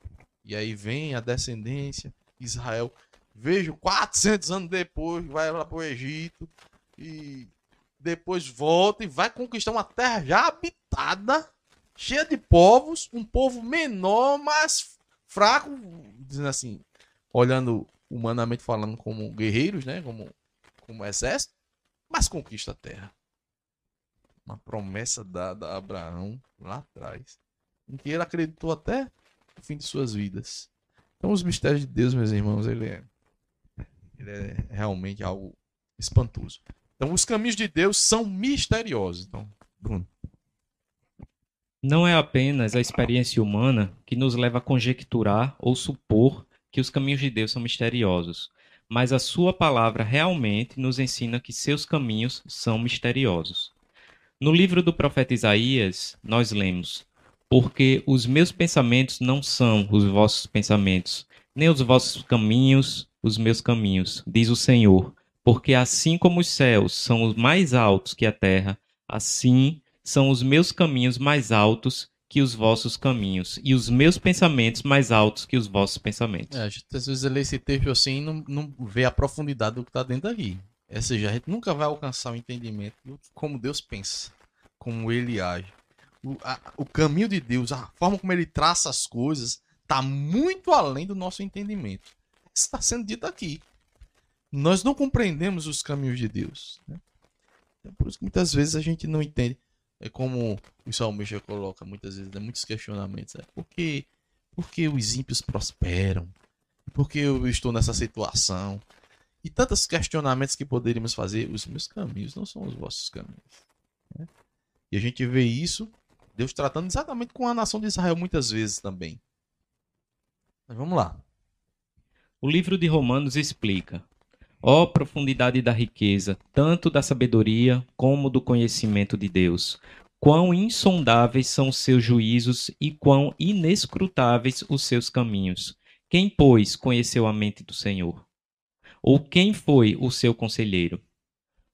E aí vem a descendência, Israel Vejo 400 anos depois, vai lá pro Egito e depois volta e vai conquistar uma terra já habitada, cheia de povos, um povo menor, mais fraco, dizendo assim, olhando humanamente falando como guerreiros, né, como como exército, mas conquista a terra. Uma promessa dada a Abraão lá atrás, em que ele acreditou até o fim de suas vidas. Então os mistérios de Deus, meus irmãos, ele é ele é realmente algo espantoso. Então, os caminhos de Deus são misteriosos. Então, Bruno. Não é apenas a experiência humana que nos leva a conjecturar ou supor que os caminhos de Deus são misteriosos, mas a sua palavra realmente nos ensina que seus caminhos são misteriosos. No livro do profeta Isaías, nós lemos: Porque os meus pensamentos não são os vossos pensamentos, nem os vossos caminhos os meus caminhos, diz o Senhor. Porque assim como os céus são os mais altos que a terra, assim são os meus caminhos mais altos que os vossos caminhos, e os meus pensamentos mais altos que os vossos pensamentos. É, a gente às vezes lê esse texto assim e não, não vê a profundidade do que está dentro daqui. Ou seja, a gente nunca vai alcançar o entendimento de como Deus pensa, como ele age. O, a, o caminho de Deus, a forma como ele traça as coisas, está muito além do nosso entendimento. Está sendo dito aqui. Nós não compreendemos os caminhos de Deus. Né? É por isso que muitas vezes a gente não entende. É como o salmista coloca muitas vezes, né, muitos questionamentos. Né? Por, que, por que os ímpios prosperam? Por que eu estou nessa situação? E tantos questionamentos que poderíamos fazer. Os meus caminhos não são os vossos caminhos. Né? E a gente vê isso, Deus tratando exatamente com a nação de Israel muitas vezes também. Mas vamos lá. O livro de Romanos explica: Ó oh, profundidade da riqueza, tanto da sabedoria como do conhecimento de Deus. Quão insondáveis são os seus juízos e quão inescrutáveis os seus caminhos. Quem, pois, conheceu a mente do Senhor? Ou quem foi o seu conselheiro?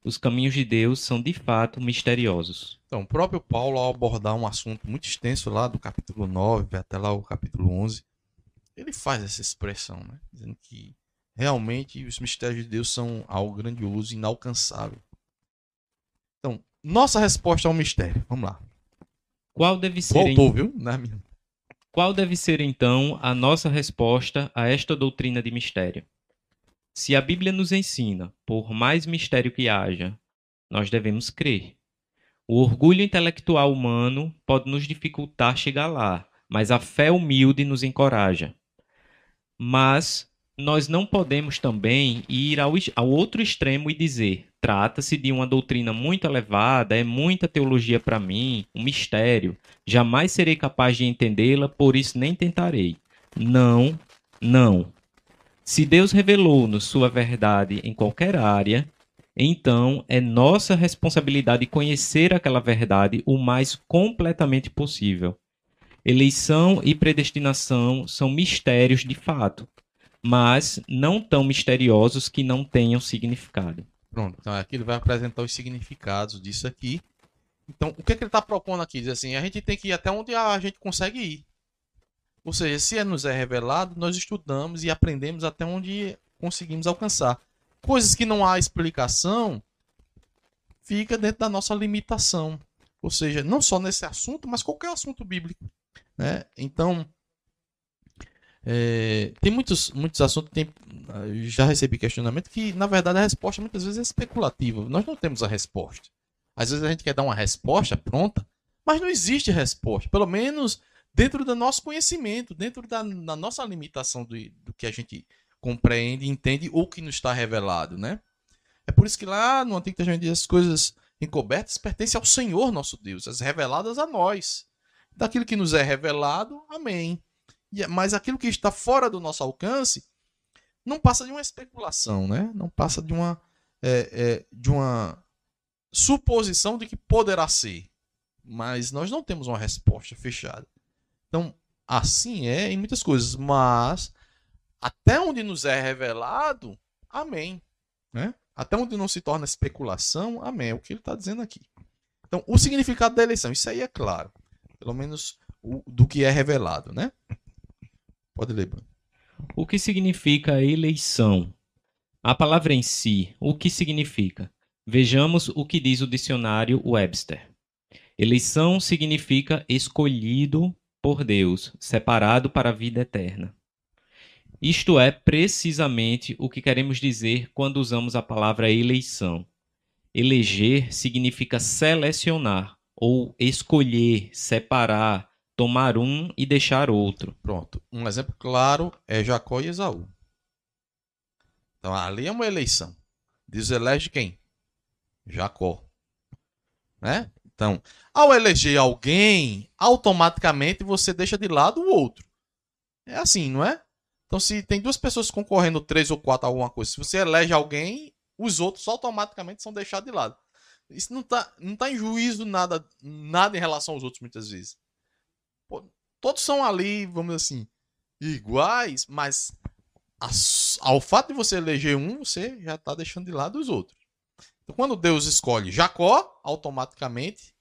Os caminhos de Deus são de fato misteriosos. Então, o próprio Paulo, ao abordar um assunto muito extenso lá do capítulo 9 até lá o capítulo 11, ele faz essa expressão, né? dizendo que realmente os mistérios de Deus são algo grandioso e inalcançável. Então, nossa resposta ao mistério. Vamos lá. Qual deve ser Voltou, em... viu? Na minha... Qual deve ser então a nossa resposta a esta doutrina de mistério? Se a Bíblia nos ensina, por mais mistério que haja, nós devemos crer. O orgulho intelectual humano pode nos dificultar chegar lá, mas a fé humilde nos encoraja. Mas nós não podemos também ir ao, ao outro extremo e dizer: trata-se de uma doutrina muito elevada, é muita teologia para mim, um mistério, jamais serei capaz de entendê-la, por isso nem tentarei. Não, não. Se Deus revelou-nos sua verdade em qualquer área, então é nossa responsabilidade conhecer aquela verdade o mais completamente possível. Eleição e predestinação são mistérios de fato mas não tão misteriosos que não tenham significado. Pronto, então aqui ele vai apresentar os significados disso aqui. Então, o que, é que ele está propondo aqui? Diz assim, a gente tem que ir até onde a gente consegue ir. Ou seja, se é nos é revelado, nós estudamos e aprendemos até onde conseguimos alcançar. Coisas que não há explicação, fica dentro da nossa limitação. Ou seja, não só nesse assunto, mas qualquer assunto bíblico. Né? Então, é, tem muitos, muitos assuntos, tem, já recebi questionamento que, na verdade, a resposta muitas vezes é especulativa. Nós não temos a resposta. Às vezes a gente quer dar uma resposta pronta, mas não existe resposta. Pelo menos dentro do nosso conhecimento, dentro da, da nossa limitação do, do que a gente compreende, entende ou que nos está revelado, né? É por isso que lá no Antigo Testamento as coisas encobertas pertencem ao Senhor nosso Deus, as reveladas a nós. Daquilo que nos é revelado, amém. É, mas aquilo que está fora do nosso alcance não passa de uma especulação, né? Não passa de uma, é, é, de uma suposição de que poderá ser. Mas nós não temos uma resposta fechada. Então, assim é em muitas coisas, mas até onde nos é revelado, amém. Né? Até onde não se torna especulação, amém. É o que ele está dizendo aqui. Então, o significado da eleição, isso aí é claro. Pelo menos o, do que é revelado, né? Pode ler, Bruno. O que significa eleição? A palavra em si, o que significa? Vejamos o que diz o dicionário Webster. Eleição significa escolhido por Deus, separado para a vida eterna. Isto é precisamente o que queremos dizer quando usamos a palavra eleição. Eleger significa selecionar ou escolher, separar, tomar um e deixar outro. Pronto. Um exemplo claro é Jacó e Esaú. Então ali é uma eleição. Deus elege quem? Jacó. Né? Então, ao eleger alguém, automaticamente você deixa de lado o outro. É assim, não é? Então, se tem duas pessoas concorrendo, três ou quatro, alguma coisa, se você elege alguém, os outros automaticamente são deixados de lado. Isso não está não tá em juízo nada, nada em relação aos outros, muitas vezes. Pô, todos são ali, vamos dizer assim, iguais, mas ao fato de você eleger um, você já está deixando de lado os outros. Então, quando Deus escolhe Jacó, automaticamente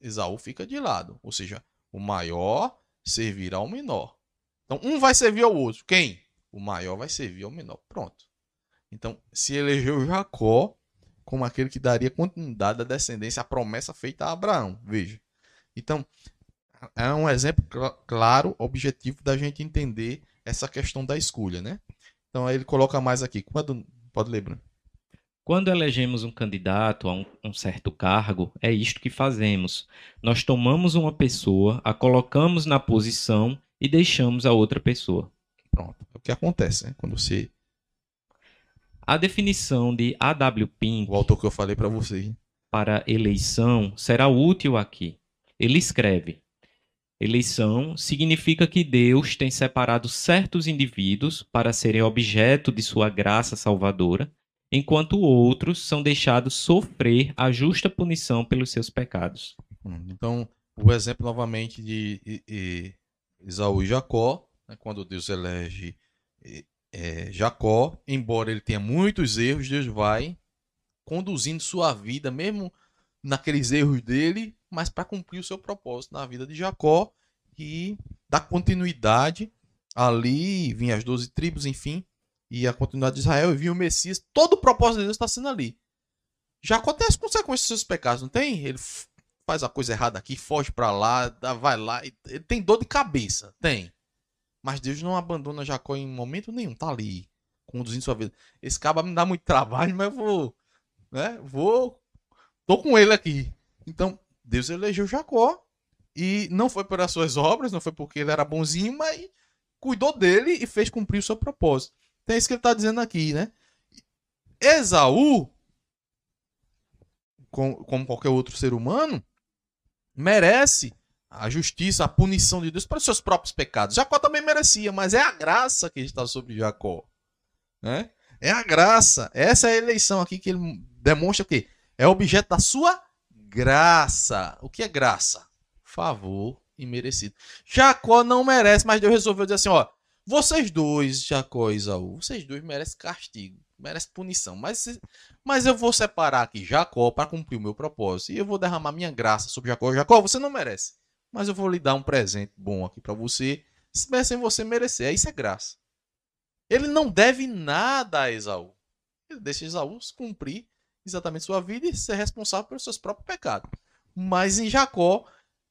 Esaú fica de lado. Ou seja, o maior servirá ao menor. Então, um vai servir ao outro. Quem? O maior vai servir ao menor. Pronto. Então, se elegeu Jacó como aquele que daria continuidade à descendência, à promessa feita a Abraão. Veja. Então, é um exemplo claro, objetivo da gente entender essa questão da escolha, né? Então, aí ele coloca mais aqui. Quando, pode ler, Bruno. Quando elegemos um candidato a um, um, certo cargo, é isto que fazemos. Nós tomamos uma pessoa, a colocamos na posição e deixamos a outra pessoa. Pronto. É o que acontece, né? Quando você. A definição de A.W. Pink. O autor que eu falei para você. Para eleição será útil aqui. Ele escreve: Eleição significa que Deus tem separado certos indivíduos para serem objeto de sua graça salvadora, enquanto outros são deixados sofrer a justa punição pelos seus pecados. Então, o exemplo novamente de Esaú e Jacó, né, quando Deus elege é, Jacó, embora ele tenha muitos erros, Deus vai conduzindo sua vida, mesmo naqueles erros dele, mas para cumprir o seu propósito na vida de Jacó e dar continuidade ali, vinha as doze tribos, enfim, e a continuidade de Israel, e vinha o Messias, todo o propósito de Deus está sendo ali. Jacó tem as consequências dos seus pecados, não tem? Ele faz a coisa errada aqui, foge para lá, vai lá. Ele tem dor de cabeça, tem. Mas Deus não abandona Jacó em momento nenhum, tá ali, conduzindo sua vida. Esse cabo me dá muito trabalho, mas eu vou, né? Vou, tô com ele aqui. Então, Deus elegeu Jacó e não foi pelas suas obras, não foi porque ele era bonzinho, mas cuidou dele e fez cumprir o seu propósito. Então é isso que ele está dizendo aqui, né? Esaú, como qualquer outro ser humano, merece a justiça, a punição de Deus para os seus próprios pecados. Jacó também merecia, mas é a graça que está sobre Jacó. Né? É a graça. Essa é a eleição aqui que ele demonstra que é objeto da sua graça. O que é graça? Favor imerecido. Jacó não merece, mas Deus resolveu dizer assim: ó, vocês dois, Jacó e Isaú, vocês dois merecem castigo merece punição. Mas, mas eu vou separar aqui Jacó para cumprir o meu propósito. E eu vou derramar minha graça sobre Jacó. Jacó, você não merece. Mas eu vou lhe dar um presente bom aqui para você, sem você merecer. Isso é graça. Ele não deve nada a Esaú. Ele deixa Esaú cumprir exatamente sua vida e ser responsável pelos seus próprios pecados. Mas em Jacó,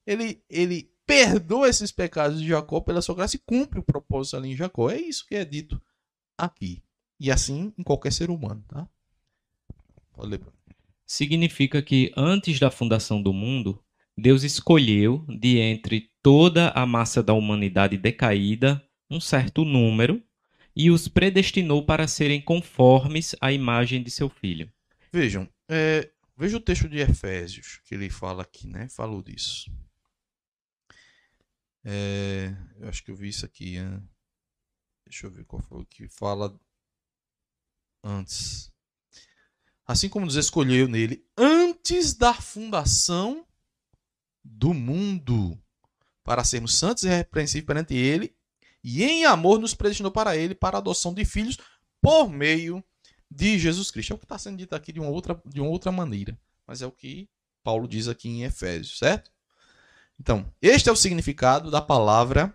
ele, ele perdoa esses pecados de Jacó pela sua graça e cumpre o propósito ali em Jacó. É isso que é dito aqui. E assim em qualquer ser humano, tá? Pode ler. Significa que antes da fundação do mundo, Deus escolheu de entre toda a massa da humanidade decaída um certo número e os predestinou para serem conformes à imagem de seu filho. Vejam, é, veja o texto de Efésios que ele fala aqui, né? Falou disso. É, eu acho que eu vi isso aqui. Deixa eu ver qual foi o que fala antes. Assim como nos escolheu nele antes da fundação do mundo, para sermos santos e repreensíveis perante ele, e em amor nos predestinou para ele, para a adoção de filhos, por meio de Jesus Cristo. É o que está sendo dito aqui de uma, outra, de uma outra maneira, mas é o que Paulo diz aqui em Efésios, certo? Então, este é o significado da palavra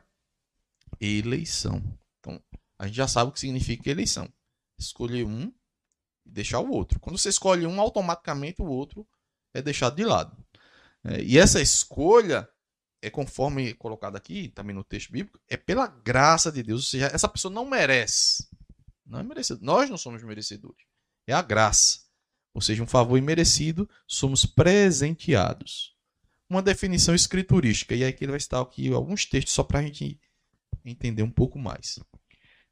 eleição. Então, a gente já sabe o que significa eleição escolher um e deixar o outro. Quando você escolhe um, automaticamente o outro é deixado de lado. É, e essa escolha é conforme colocado aqui, também no texto bíblico, é pela graça de Deus. Ou seja, essa pessoa não merece. Não é. Nós não somos merecedores. É a graça. Ou seja, um favor imerecido, somos presenteados. Uma definição escriturística. E aí que ele vai estar aqui alguns textos só para a gente entender um pouco mais.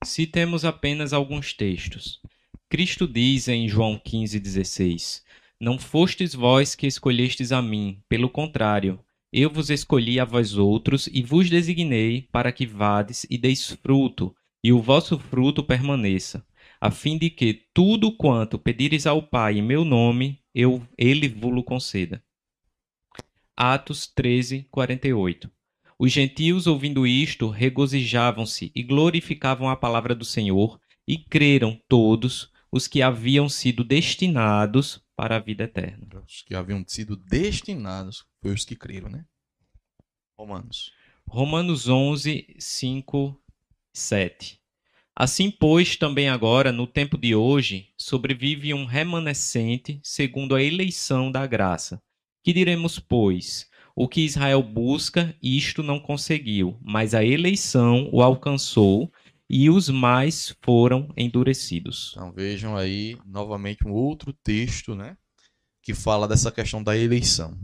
Citemos apenas alguns textos. Cristo diz em João 15,16: Não fostes vós que escolhestes a mim, pelo contrário, eu vos escolhi a vós outros e vos designei para que vades e deis fruto, e o vosso fruto permaneça, a fim de que tudo quanto pedires ao Pai em meu nome, eu ele vos conceda. Atos 13, 48 Os gentios, ouvindo isto, regozijavam-se e glorificavam a palavra do Senhor, e creram todos os que haviam sido destinados para a vida eterna. Os que haviam sido destinados foi os que creram, né? Romanos. Romanos 11, 5, 7. Assim, pois, também agora, no tempo de hoje, sobrevive um remanescente segundo a eleição da graça. Que diremos, pois? O que Israel busca, isto não conseguiu, mas a eleição o alcançou e os mais foram endurecidos. Então vejam aí novamente um outro texto, né, que fala dessa questão da eleição.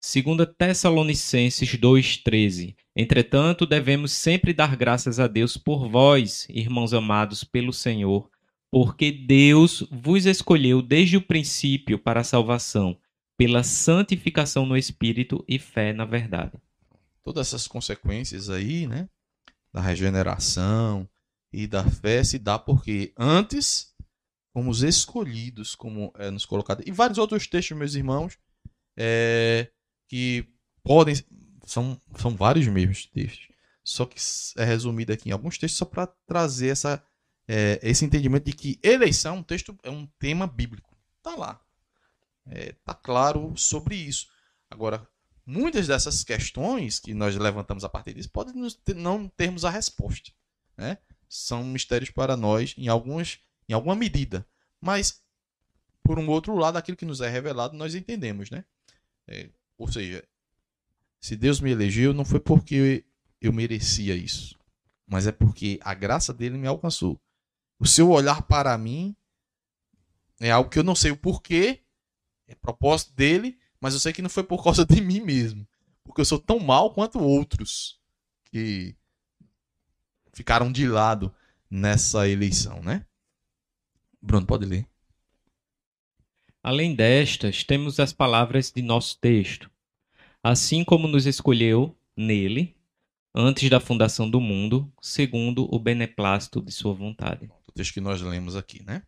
Segunda Tessalonicenses 2:13. Entretanto, devemos sempre dar graças a Deus por vós, irmãos amados pelo Senhor, porque Deus vos escolheu desde o princípio para a salvação, pela santificação no espírito e fé na verdade. Todas essas consequências aí, né, da regeneração e da fé se dá porque antes fomos escolhidos, como é nos colocado. E vários outros textos, meus irmãos, é, que podem. São, são vários mesmos textos. Só que é resumido aqui em alguns textos só para trazer essa, é, esse entendimento de que eleição é um texto, é um tema bíblico. Tá lá. É, tá claro sobre isso. Agora, muitas dessas questões que nós levantamos a partir disso podem não termos a resposta. Né? São mistérios para nós em, algumas, em alguma medida. Mas, por um outro lado, aquilo que nos é revelado, nós entendemos. Né? É, ou seja, se Deus me elegeu, não foi porque eu merecia isso, mas é porque a graça dele me alcançou. O seu olhar para mim é algo que eu não sei o porquê, é propósito dele, mas eu sei que não foi por causa [laughs] de mim mesmo. Porque eu sou tão mal quanto outros que ficaram de lado nessa eleição, né? Bruno, pode ler. Além destas, temos as palavras de nosso texto. Assim como nos escolheu nele, antes da fundação do mundo, segundo o beneplácito de sua vontade. Texto que nós lemos aqui, né?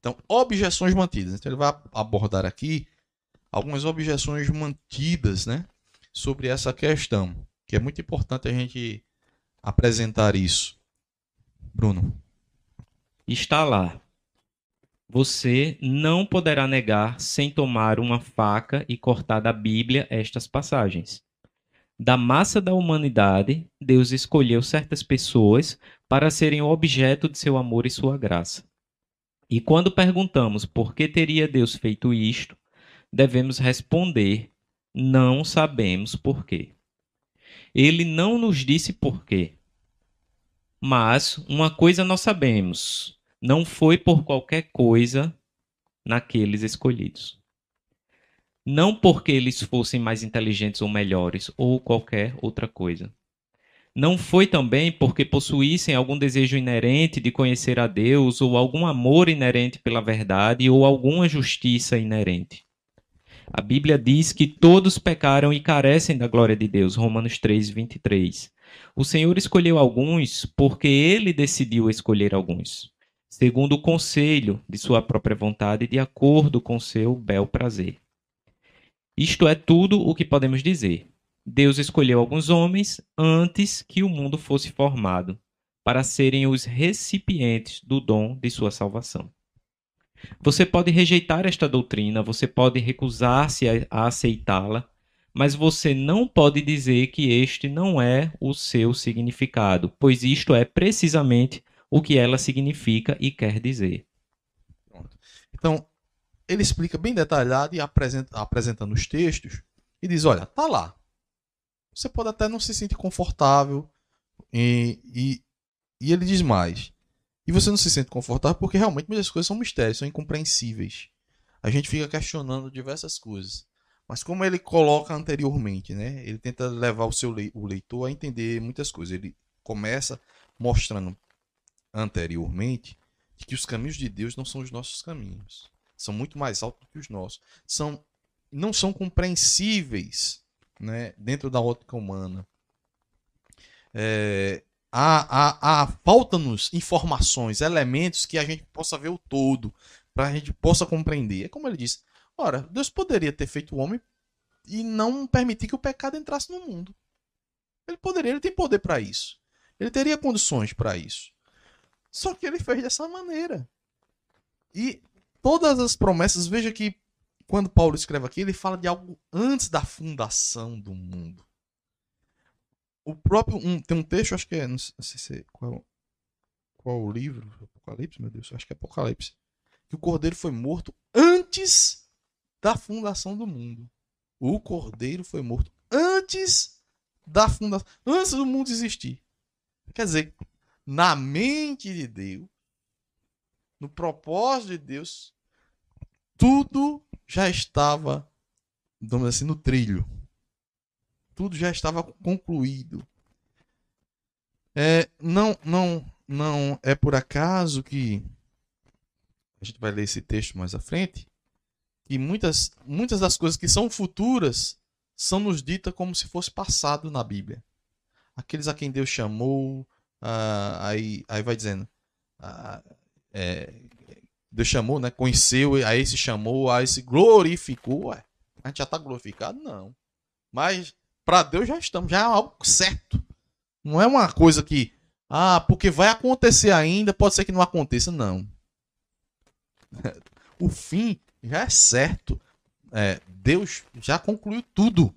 Então, objeções mantidas. Então, ele vai abordar aqui algumas objeções mantidas né, sobre essa questão, que é muito importante a gente apresentar isso. Bruno. Está lá. Você não poderá negar sem tomar uma faca e cortar da Bíblia estas passagens. Da massa da humanidade, Deus escolheu certas pessoas para serem objeto de seu amor e sua graça. E quando perguntamos por que teria Deus feito isto, devemos responder: não sabemos por quê. Ele não nos disse por quê. Mas uma coisa nós sabemos: não foi por qualquer coisa naqueles escolhidos. Não porque eles fossem mais inteligentes ou melhores, ou qualquer outra coisa. Não foi também porque possuíssem algum desejo inerente de conhecer a Deus, ou algum amor inerente pela verdade, ou alguma justiça inerente. A Bíblia diz que todos pecaram e carecem da glória de Deus. Romanos 3, 23. O Senhor escolheu alguns porque ele decidiu escolher alguns, segundo o conselho de sua própria vontade, de acordo com seu bel prazer. Isto é tudo o que podemos dizer. Deus escolheu alguns homens antes que o mundo fosse formado, para serem os recipientes do dom de sua salvação. Você pode rejeitar esta doutrina, você pode recusar-se a, aceitá-la, mas você não pode dizer que este não é o seu significado, pois isto é precisamente o que ela significa e quer dizer. Então, ele explica bem detalhado e apresenta, apresentando os textos e diz: olha, tá lá. Você pode até não se sentir confortável e, e, e ele diz mais. E você não se sente confortável porque realmente muitas coisas são mistérios, são incompreensíveis. A gente fica questionando diversas coisas. Mas como ele coloca anteriormente, né? Ele tenta levar o seu le o leitor a entender muitas coisas. Ele começa mostrando anteriormente que os caminhos de Deus não são os nossos caminhos. São muito mais altos do que os nossos. São, não são compreensíveis né, dentro da ótica humana. É, a, a, a falta-nos informações, elementos que a gente possa ver o todo, para a gente possa compreender. É como ele disse: ora, Deus poderia ter feito o homem e não permitir que o pecado entrasse no mundo. Ele poderia, ele tem poder para isso. Ele teria condições para isso. Só que ele fez dessa maneira. E todas as promessas, veja que quando Paulo escreve aqui, ele fala de algo antes da fundação do mundo. O próprio um, tem um texto, acho que é, não sei se é, qual, qual o livro, Apocalipse, meu Deus, acho que é Apocalipse, que o cordeiro foi morto antes da fundação do mundo. O cordeiro foi morto antes da fundação, antes do mundo existir. Quer dizer, na mente de Deus, no propósito de Deus, tudo já estava, vamos assim, no trilho. Tudo já estava concluído. É, não, não, não é por acaso que a gente vai ler esse texto mais à frente, que muitas, muitas das coisas que são futuras são nos ditas como se fosse passado na Bíblia. Aqueles a quem Deus chamou, ah, aí, aí vai dizendo, ah, é, Deus chamou, né? Conheceu, aí se chamou, aí se glorificou. Ué, a gente já está glorificado? Não. Mas para Deus já estamos, já é algo certo. Não é uma coisa que, ah, porque vai acontecer ainda, pode ser que não aconteça. Não. [laughs] O fim já é certo. É, Deus já concluiu tudo.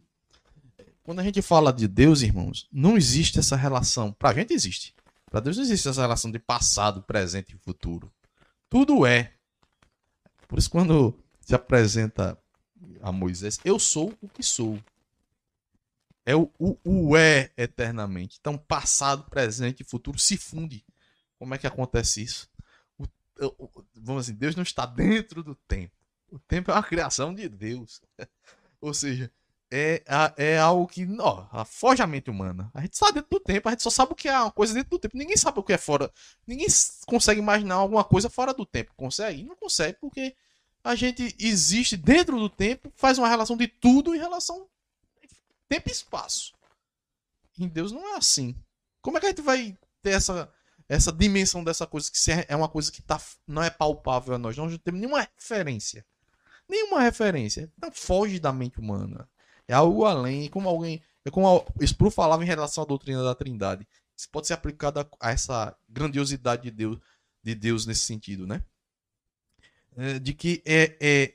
Quando a gente fala de Deus, irmãos, não existe essa relação. Para a gente existe. Para Deus não existe essa relação de passado, presente e futuro. Tudo é. Por isso, quando se apresenta a Moisés, eu sou o que sou. É o, o, o é eternamente. Então, passado, presente e futuro se funde. Como é que acontece isso? O, o, vamos assim, Deus não está dentro do tempo. O tempo é uma criação de Deus. [laughs] Ou seja, é, é algo que ó, foge a mente humana. A gente está dentro do tempo, a gente só sabe o que é uma coisa dentro do tempo. Ninguém sabe o que é fora. Ninguém consegue imaginar alguma coisa fora do tempo. Consegue? Não consegue, porque a gente existe dentro do tempo, faz uma relação de tudo em relação tempo e espaço. Em Deus não é assim. Como é que a gente vai ter essa, essa dimensão dessa coisa que é uma coisa que tá, não é palpável a nós? Nós não temos nenhuma referência. Nenhuma referência. Então foge da mente humana. É algo além. Como alguém. É como Spru falava em relação à doutrina da Trindade. Isso pode ser aplicado a, a essa grandiosidade de Deus, de Deus nesse sentido, né? É, de que é, é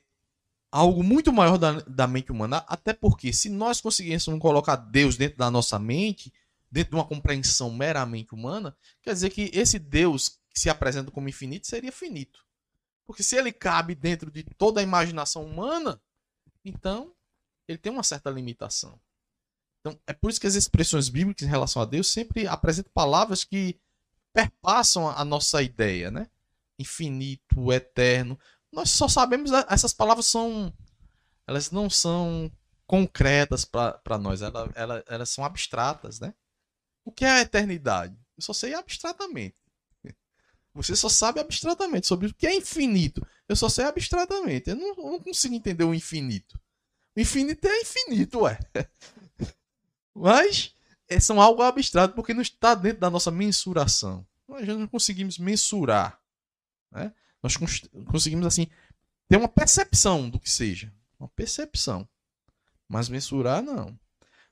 algo muito maior da, da mente humana, até porque se nós conseguíssemos colocar Deus dentro da nossa mente, dentro de uma compreensão meramente humana, quer dizer que esse Deus que se apresenta como infinito seria finito. Porque se ele cabe dentro de toda a imaginação humana, então ele tem uma certa limitação. Então, é por isso que as expressões bíblicas em relação a Deus sempre apresentam palavras que perpassam a nossa ideia, né? Infinito, eterno nós só sabemos essas palavras são elas não são concretas para nós, elas, elas, são abstratas, né? O que é a eternidade? Eu só sei abstratamente. [laughs] Você só sabe abstratamente sobre o que é infinito. Eu só sei abstratamente. Eu não, eu não consigo entender o infinito. Infinito é infinito, ué. Mas é, são algo abstrato porque não está dentro da nossa mensuração. Nós não conseguimos mensurar. Né? Nós conseguimos, assim, ter uma percepção do que seja. Uma percepção. Mas mensurar, não.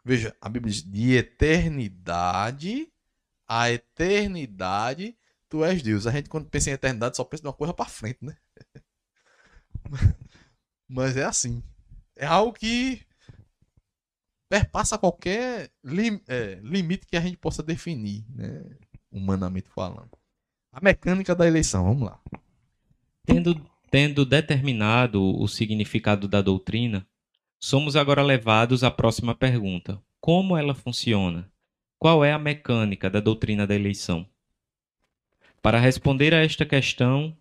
Veja, a Bíblia diz: de eternidade a eternidade, tu és Deus. A gente, quando pensa em eternidade, só pensa de uma coisa para frente, né? [laughs] Mas é assim. É algo que perpassa qualquer lim, é, limite que a gente possa definir, né? humanamente falando. A mecânica da eleição, vamos lá. Tendo, tendo determinado o significado da doutrina, somos agora levados à próxima pergunta: como ela funciona? Qual é a mecânica da doutrina da eleição? Para responder a esta questão,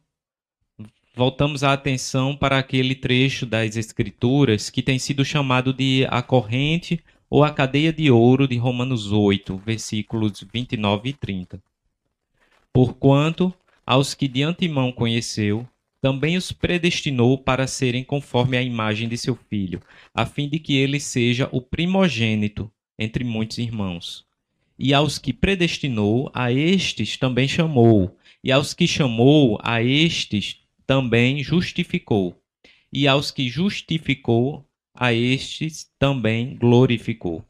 voltamos a atenção para aquele trecho das Escrituras que tem sido chamado de a corrente ou a cadeia de ouro de Romanos 8, versículos 29 e 30. Porquanto, aos que de antemão conheceu, também os predestinou para serem conforme a imagem de seu filho, a fim de que ele seja o primogênito entre muitos irmãos. E aos que predestinou, a estes também chamou, e aos que chamou, a estes também justificou, e aos que justificou, a estes também glorificou.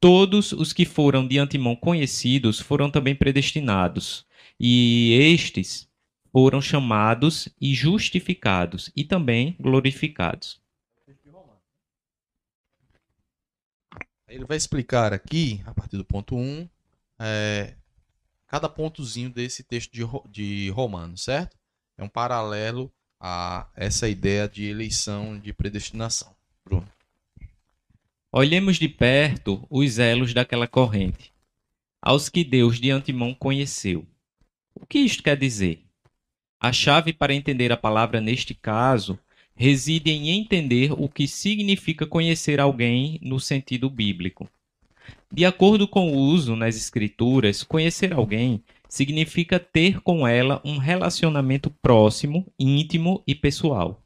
Todos os que foram de antemão conhecidos foram também predestinados, e estes foram chamados e justificados, e também glorificados. Ele vai explicar aqui, a partir do ponto 1, é, cada pontozinho desse texto de, de Romanos, certo? É um paralelo a essa ideia de eleição, de predestinação. Bruno. Olhemos de perto os elos daquela corrente, aos que Deus de antemão conheceu. O que isto quer dizer? A chave para entender a palavra neste caso reside em entender o que significa conhecer alguém no sentido bíblico. De acordo com o uso nas Escrituras, conhecer alguém significa ter com ela um relacionamento próximo, íntimo e pessoal.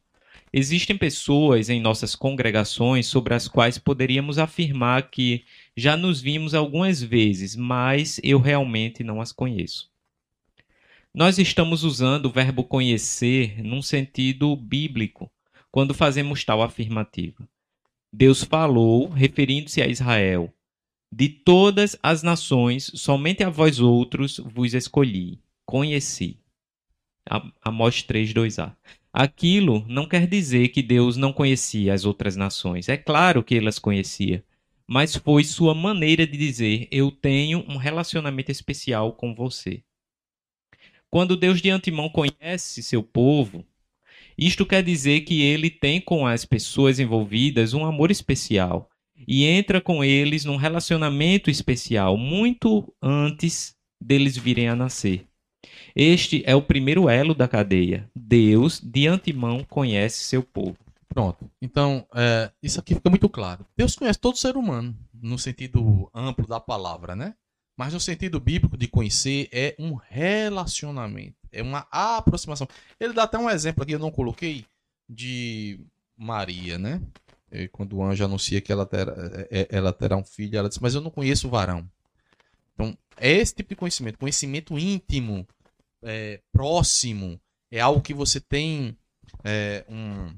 Existem pessoas em nossas congregações sobre as quais poderíamos afirmar que já nos vimos algumas vezes, mas eu realmente não as conheço. Nós estamos usando o verbo conhecer num sentido bíblico quando fazemos tal afirmativa. Deus falou, referindo-se a Israel: De todas as nações, somente a vós outros vos escolhi, conheci. Amós 3, 2a. Aquilo não quer dizer que Deus não conhecia as outras nações. É claro que ele as conhecia. Mas foi sua maneira de dizer: Eu tenho um relacionamento especial com você. Quando Deus de antemão conhece seu povo, isto quer dizer que ele tem com as pessoas envolvidas um amor especial e entra com eles num relacionamento especial muito antes deles virem a nascer. Este é o primeiro elo da cadeia. Deus, de antemão, conhece seu povo. Pronto. Então, é, isso aqui fica muito claro. Deus conhece todo ser humano, no sentido amplo da palavra, né? Mas no sentido bíblico de conhecer, é um relacionamento, é uma aproximação. Ele dá até um exemplo aqui, eu não coloquei, de Maria, né? Quando o anjo anuncia que ela terá, é, é, ela terá um filho, ela diz, mas eu não conheço o varão. Então, é esse tipo de conhecimento, conhecimento íntimo, é, próximo, é algo que você tem é, um,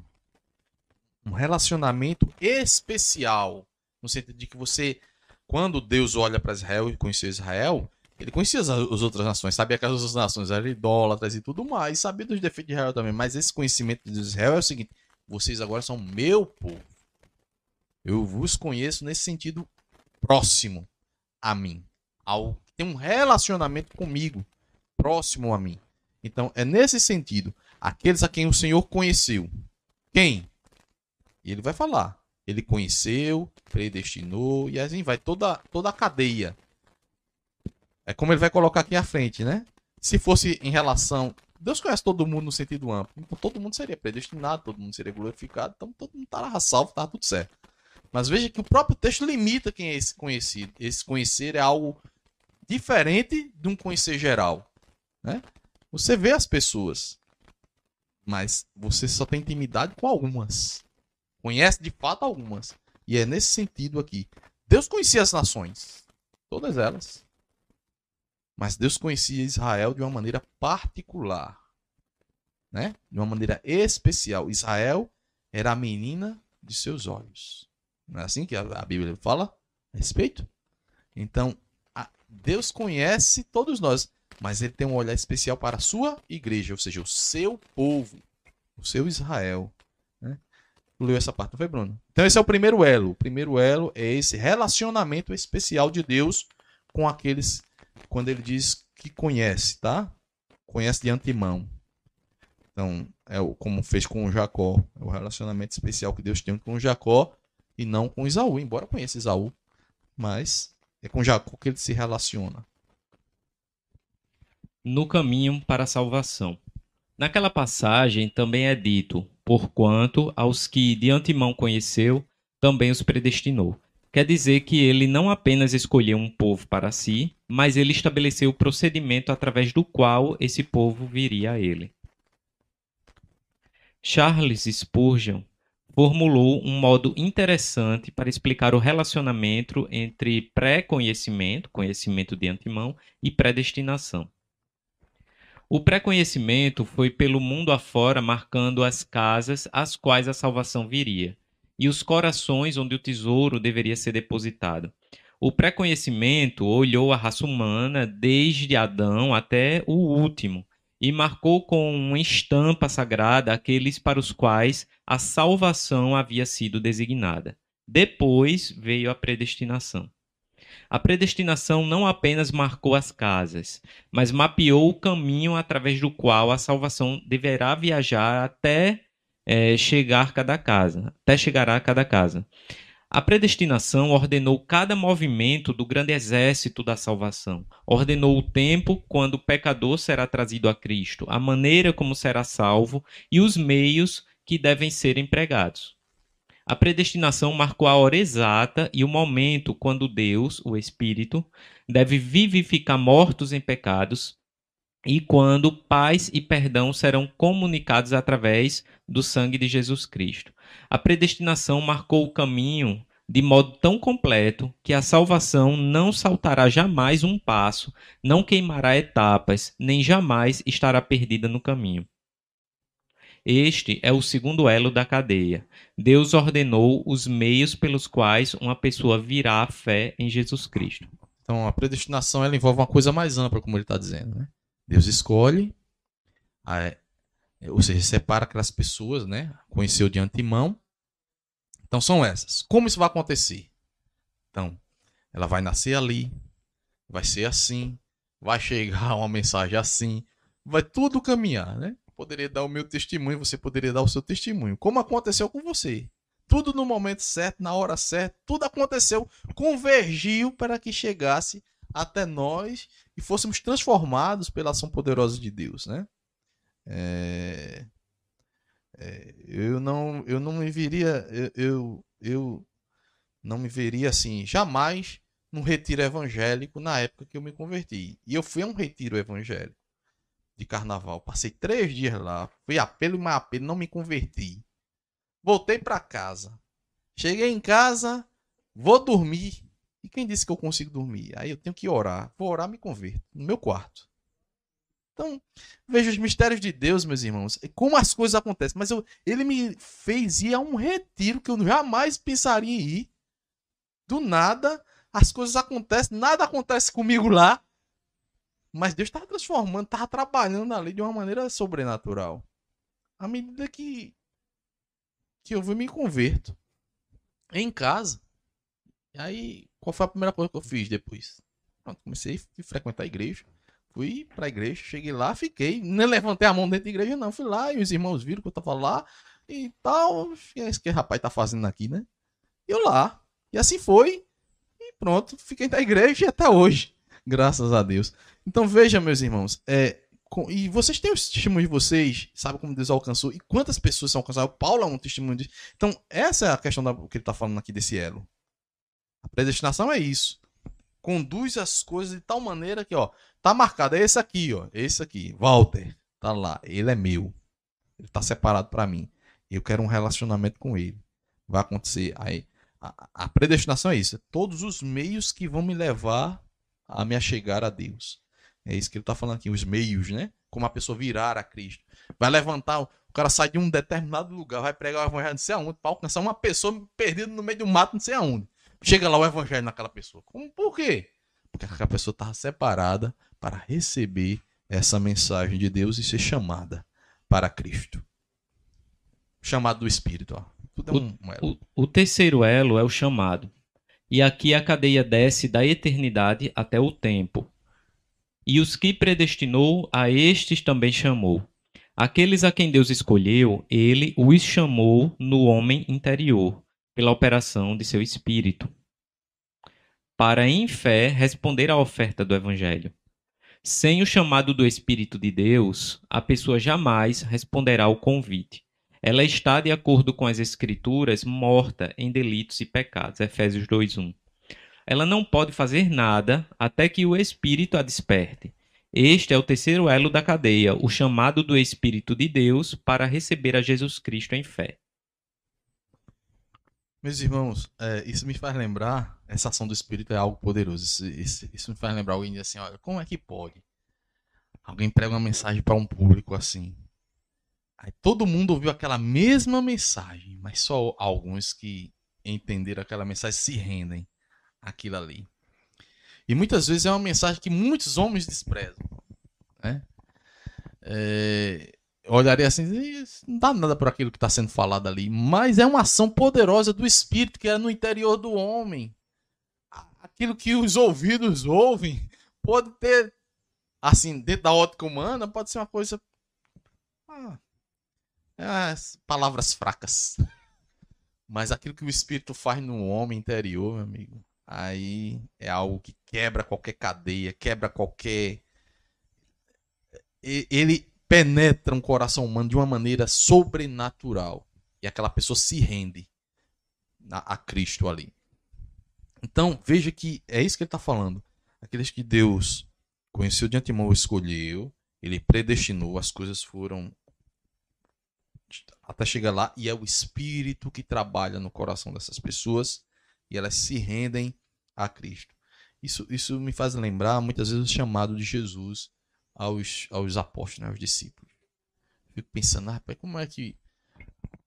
um relacionamento especial, no sentido de que você, quando Deus olha para Israel e conheceu Israel, ele conhecia as, as, outras nações, sabia que as outras nações eram idólatras e tudo mais, sabia dos defeitos de Israel também, mas esse conhecimento de Israel é o seguinte: vocês agora são meu povo. Eu vos conheço nesse sentido próximo a mim, ao tem um relacionamento comigo próximo a mim. Então, é nesse sentido, aqueles a quem o Senhor conheceu. Quem? Ele vai falar. Ele conheceu, predestinou, e assim vai toda, toda a cadeia. É como ele vai colocar aqui à frente, né? Se fosse em relação. Deus conhece todo mundo no sentido amplo. Então todo mundo seria predestinado, todo mundo seria glorificado, então todo mundo estará salvo, tá tudo certo. Mas veja que o próprio texto limita quem é esse conhecido. Esse conhecer é algo diferente de um conhecer geral. Né? Você vê as pessoas, mas você só tem intimidade com algumas. Conhece de fato algumas. E é nesse sentido aqui. Deus conhecia as nações, todas elas. Mas Deus conhecia Israel de uma maneira particular, né? De uma maneira especial. Israel era a menina de seus olhos. Não é assim que a Bíblia fala a respeito? Então, Deus conhece todos nós mas ele tem um olhar especial para a sua igreja, ou seja, o seu povo, o seu Israel. Né? Leu essa parte, não foi, Bruno? Então, esse é o primeiro elo. O primeiro elo é esse relacionamento especial de Deus com aqueles, quando ele diz que conhece, tá? Conhece de antemão. Então, é como fez com Jacó. É o relacionamento especial que Deus tem com Jacó e não com Isaú, embora conheça Isaú. Mas é com Jacó que ele se relaciona no caminho para a salvação. Naquela passagem também é dito: porquanto aos que de antemão conheceu, também os predestinou. Quer dizer que ele não apenas escolheu um povo para si, mas ele estabeleceu o procedimento através do qual esse povo viria a ele. Charles Spurgeon formulou um modo interessante para explicar o relacionamento entre pré-conhecimento, conhecimento de antemão, e predestinação. O pré-conhecimento foi pelo mundo afora marcando as casas às quais a salvação viria, e os corações onde o tesouro deveria ser depositado. O pré-conhecimento olhou a raça humana desde Adão até o último, e marcou com uma estampa sagrada aqueles para os quais a salvação havia sido designada. Depois veio a predestinação. A predestinação não apenas marcou as casas, mas mapeou o caminho através do qual a salvação deverá viajar até é, chegar cada casa, até chegar a cada casa. A predestinação ordenou cada movimento do grande exército da salvação. Ordenou o tempo quando o pecador será trazido a Cristo, a maneira como será salvo e os meios que devem ser empregados. A predestinação marcou a hora exata e o momento quando Deus, o Espírito, deve vivificar mortos em pecados e quando paz e perdão serão comunicados através do sangue de Jesus Cristo. A predestinação marcou o caminho de modo tão completo que a salvação não saltará jamais um passo, não queimará etapas, nem jamais estará perdida no caminho. Este é o segundo elo da cadeia. Deus ordenou os meios pelos quais uma pessoa virá à fé em Jesus Cristo. Então, a predestinação ela envolve uma coisa mais ampla, como ele está dizendo. Né? Deus escolhe, ou seja, separa aquelas pessoas, né? conheceu de antemão. Então, são essas. Como isso vai acontecer? Então, ela vai nascer ali, vai ser assim, vai chegar uma mensagem assim, vai tudo caminhar, né? Poderia dar o meu testemunho, você poderia dar o seu testemunho. Como aconteceu com você. Tudo no momento certo, na hora certa, tudo aconteceu, convergiu para que chegasse até nós e fôssemos transformados pela ação poderosa de Deus, né? É... É, eu não eu não me veria eu, eu, eu não me veria assim jamais num retiro evangélico na época que eu me converti. E eu fui a um retiro evangélico de carnaval. Passei três dias lá. Fui apelo e mais apelo. Não me converti. Voltei para casa. Cheguei em casa. Vou dormir. E quem disse que eu consigo dormir? Aí eu tenho que orar. Vou orar, me converto. No meu quarto. Então, veja os mistérios de Deus, meus irmãos. Como as coisas acontecem. Mas eu, ele me fez ir a um retiro que eu jamais pensaria em ir. Do nada, as coisas acontecem. Nada acontece comigo lá. Mas Deus estava transformando, estava trabalhando ali de uma maneira sobrenatural. À medida que, que eu me converto em casa. Aí, qual foi a primeira coisa que eu fiz depois? Pronto, comecei a frequentar a igreja. Fui pra igreja, cheguei lá, fiquei. Nem levantei a mão dentro da igreja, não. Fui lá e os irmãos viram que eu tava lá e tal. É isso que o rapaz tá fazendo aqui, né? E eu lá. E assim foi. E pronto, fiquei na igreja e até hoje. Graças a Deus. Então veja, meus irmãos, é, com, e vocês têm os testemunhos de vocês, sabe como Deus alcançou e quantas pessoas são alcançadas. Paulo é um testemunho disso. Então, essa é a questão da, que ele está falando aqui desse elo. A predestinação é isso. Conduz as coisas de tal maneira que, ó, Tá marcado, é esse aqui, ó. Esse aqui, Walter. Tá lá. Ele é meu. Ele tá separado para mim. Eu quero um relacionamento com ele. Vai acontecer. Aí, a, a predestinação é isso. É todos os meios que vão me levar a me achegar a Deus. É isso que ele tá falando aqui. Os meios, né? Como a pessoa virar a Cristo. Vai levantar. O cara sai de um determinado lugar, vai pregar o evangelho não sei aonde, para alcançar uma pessoa perdida no meio do mato, não sei aonde. Chega lá o evangelho naquela pessoa. Como, por quê? Porque aquela pessoa estava separada para receber essa mensagem de Deus e ser chamada para Cristo. Chamado do Espírito. Ó. Tudo é um, um elo. O, o terceiro elo é o chamado. E aqui a cadeia desce da eternidade até o tempo. E os que predestinou, a estes também chamou. Aqueles a quem Deus escolheu, ele os chamou no homem interior, pela operação de seu espírito, para em fé responder à oferta do evangelho. Sem o chamado do Espírito de Deus, a pessoa jamais responderá ao convite. Ela está, de acordo com as Escrituras, morta em delitos e pecados. Efésios 2:1. Ela não pode fazer nada até que o Espírito a desperte. Este é o terceiro elo da cadeia, o chamado do Espírito de Deus para receber a Jesus Cristo em fé. Meus irmãos, é, isso me faz lembrar, essa ação do Espírito é algo poderoso. Isso, isso, isso me faz lembrar alguém diz assim, olha, como é que pode? Alguém prega uma mensagem para um público assim. Aí todo mundo ouviu aquela mesma mensagem, mas só alguns que entenderam aquela mensagem se rendem àquilo ali. E muitas vezes é uma mensagem que muitos homens desprezam. Né? É, olharia assim, não dá nada por aquilo que está sendo falado ali, mas é uma ação poderosa do Espírito que é no interior do homem. Aquilo que os ouvidos ouvem pode ter, assim, dentro da ótica humana, pode ser uma coisa. Ah, é, palavras fracas. [laughs] Mas aquilo que o Espírito faz no homem interior, meu amigo, aí é algo que quebra qualquer cadeia, quebra qualquer. Ele penetra um coração humano de uma maneira sobrenatural. E aquela pessoa se rende a, a Cristo ali. Então, veja que é isso que ele está falando. Aqueles que Deus conheceu de antemão, escolheu, ele predestinou, as coisas foram até chegar lá, e é o Espírito que trabalha no coração dessas pessoas e elas se rendem a Cristo. Isso, isso me faz lembrar muitas vezes o chamado de Jesus aos, aos apóstolos, né, aos discípulos. Fico pensando, ah, como é que.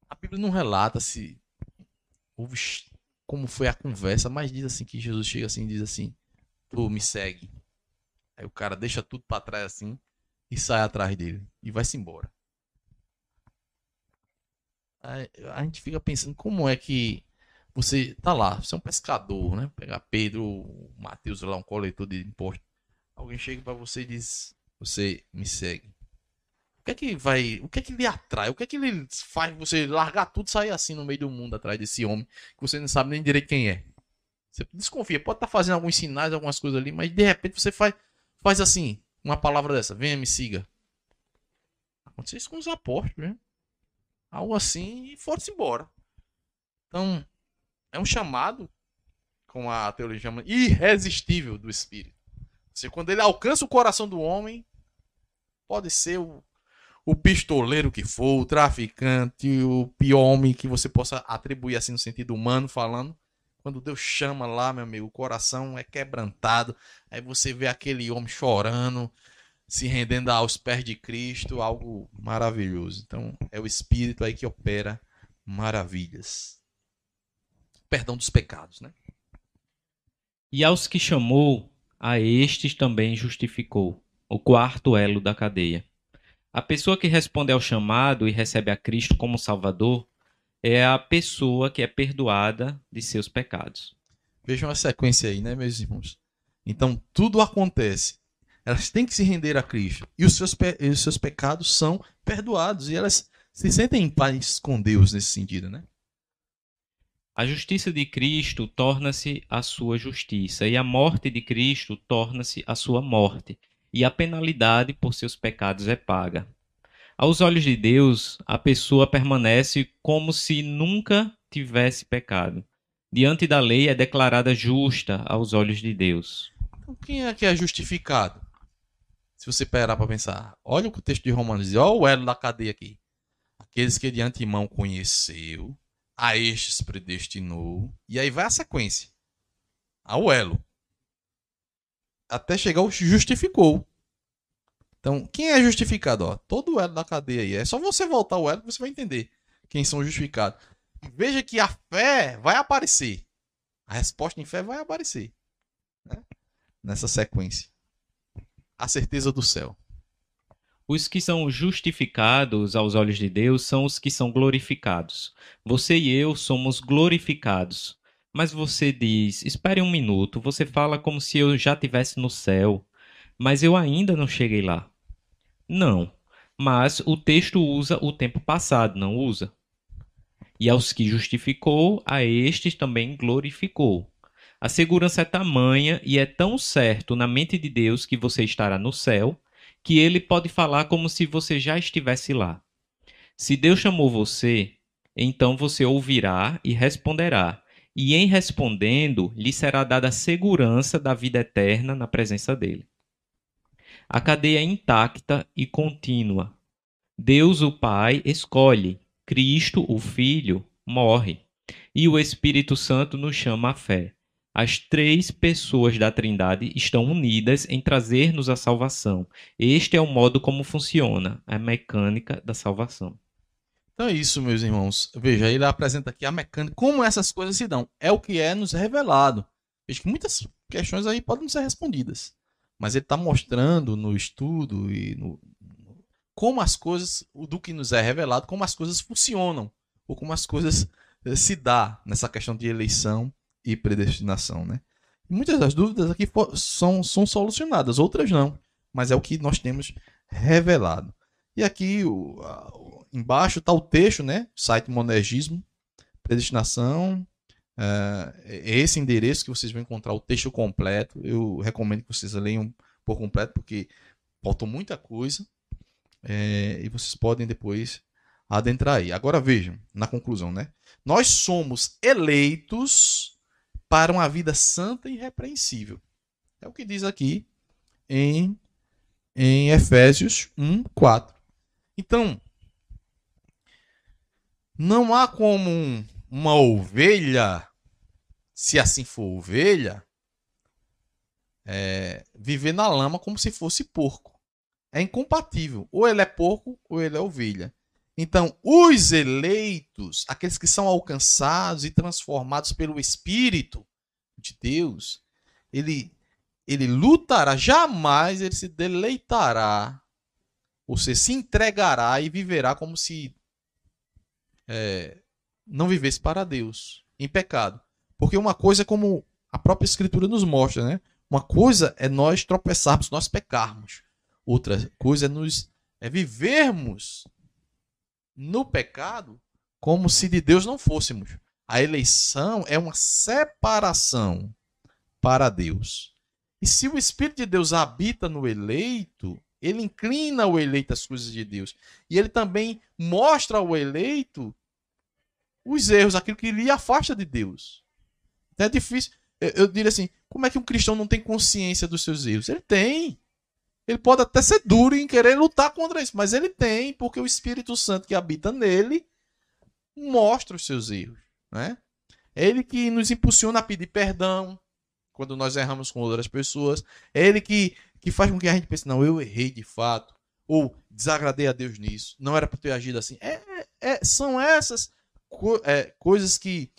A Bíblia não relata se houve como foi a conversa, mas diz assim que Jesus chega assim e diz assim: Tu me segue. Aí o cara deixa tudo para trás assim e sai atrás dele e vai-se embora. Aí a gente fica pensando como é que você tá lá, você é um pescador, né? Pegar Pedro, Mateus lá, um coletor de imposto. Alguém chega para você e diz: você me segue. O que é que vai. O que é que lhe atrai? O que é que lhe faz você largar tudo e sair assim no meio do mundo atrás desse homem que você não sabe nem direito quem é? Você desconfia, pode estar tá fazendo alguns sinais, algumas coisas ali, mas de repente você faz, faz assim, uma palavra dessa, venha, me siga. Aconteceu isso com os apóstolos, né? Algo assim e foram-se embora. Então, é um chamado, com a teologia chama, irresistível do Espírito. Você, quando ele alcança o coração do homem, Pode ser o, o pistoleiro que for, o traficante, o pior homem que você possa atribuir assim no sentido humano falando. Quando Deus chama lá, meu amigo, o coração é quebrantado. Aí você vê aquele homem chorando, se rendendo aos pés de Cristo, algo maravilhoso. Então, é o Espírito aí que opera maravilhas. Perdão dos pecados, né? E aos que chamou, a estes também justificou o quarto elo da cadeia. A pessoa que responde ao chamado e recebe a Cristo como Salvador é a pessoa que é perdoada de seus pecados. Vejam a sequência aí, né, meus irmãos? Então, tudo acontece. Elas têm que se render a Cristo. E os seus, e os seus pecados são perdoados. E elas se sentem em paz com Deus nesse sentido, né? A justiça de Cristo torna-se a sua justiça, e a morte de Cristo torna-se a sua morte e a penalidade por seus pecados é paga. Aos olhos de Deus, a pessoa permanece como se nunca tivesse pecado. Diante da lei é declarada justa aos olhos de Deus. Então, quem é que é justificado? Se você parar para pensar, olha o texto de Romanos diz, olha o elo da cadeia aqui. Aqueles que de antemão conheceu, a estes predestinou, e aí vai a sequência. Ao elo até chegar o justificou. Então, quem é justificado? Ó, todo o elo da cadeia aí. É só você voltar o elo que você vai entender quem são justificados. Veja que a fé vai aparecer. A resposta em fé vai aparecer. Né? Nessa sequência. A certeza do céu. Os que são justificados aos olhos de Deus são os que são glorificados. Você e eu somos glorificados. Mas você diz: espere um minuto, você fala como se eu já estivesse no céu, mas eu ainda não cheguei lá. Não, mas o texto usa o tempo passado, não usa? E aos que justificou, a estes também glorificou. A segurança é tamanha e é tão certo na mente de Deus que você estará no céu, que ele pode falar como se você já estivesse lá. Se Deus chamou você, então você ouvirá e responderá e em respondendo lhe será dada a segurança da vida eterna na presença dele. A cadeia é intacta e contínua. Deus, o Pai, escolhe. Cristo, o Filho, morre. E o Espírito Santo nos chama à fé. As três pessoas da Trindade estão unidas em trazer-nos a salvação. Este é o modo como funciona a mecânica da salvação. Então é isso, meus irmãos. Veja, ele apresenta aqui a mecânica, como essas coisas se dão. É o que é nos revelado. Veja que muitas questões aí podem ser respondidas. Mas ele está mostrando no estudo e no, como as coisas, do que nos é revelado, como as coisas funcionam. Ou como as coisas eh, se dá nessa questão de eleição e predestinação, né? muitas das dúvidas aqui são, são solucionadas, outras não, mas é o que nós temos revelado. E aqui o, o, embaixo está o texto, né? Site Monergismo, predestinação. É esse endereço que vocês vão encontrar o texto completo. Eu recomendo que vocês leiam por completo, porque faltou muita coisa. É, e vocês podem depois adentrar aí. Agora vejam, na conclusão, né? Nós somos eleitos para uma vida santa e irrepreensível. É o que diz aqui em, em Efésios 1, 4. Então, não há como um, uma ovelha, se assim for ovelha, é, viver na lama como se fosse porco. É incompatível. Ou ele é porco ou ele é ovelha. Então, os eleitos, aqueles que são alcançados e transformados pelo Espírito de Deus, ele, ele lutará, jamais ele se deleitará, ou seja, se entregará e viverá como se é, não vivesse para Deus, em pecado. Porque uma coisa é como a própria Escritura nos mostra, né? Uma coisa é nós tropeçarmos, nós pecarmos. Outra coisa é nos é vivermos no pecado como se de Deus não fôssemos. A eleição é uma separação para Deus. E se o Espírito de Deus habita no eleito, ele inclina o eleito às coisas de Deus. E ele também mostra ao eleito os erros, aquilo que lhe afasta de Deus. Então é difícil. Eu, eu diria assim: como é que um cristão não tem consciência dos seus erros? Ele tem. Ele pode até ser duro em querer lutar contra isso, mas ele tem, porque o Espírito Santo que habita nele mostra os seus erros. Né? É ele que nos impulsiona a pedir perdão quando nós erramos com outras pessoas. É ele que, que faz com que a gente pense, não, eu errei de fato. Ou desagradei a Deus nisso. Não era para ter agido assim. É, é, são essas co é, coisas que,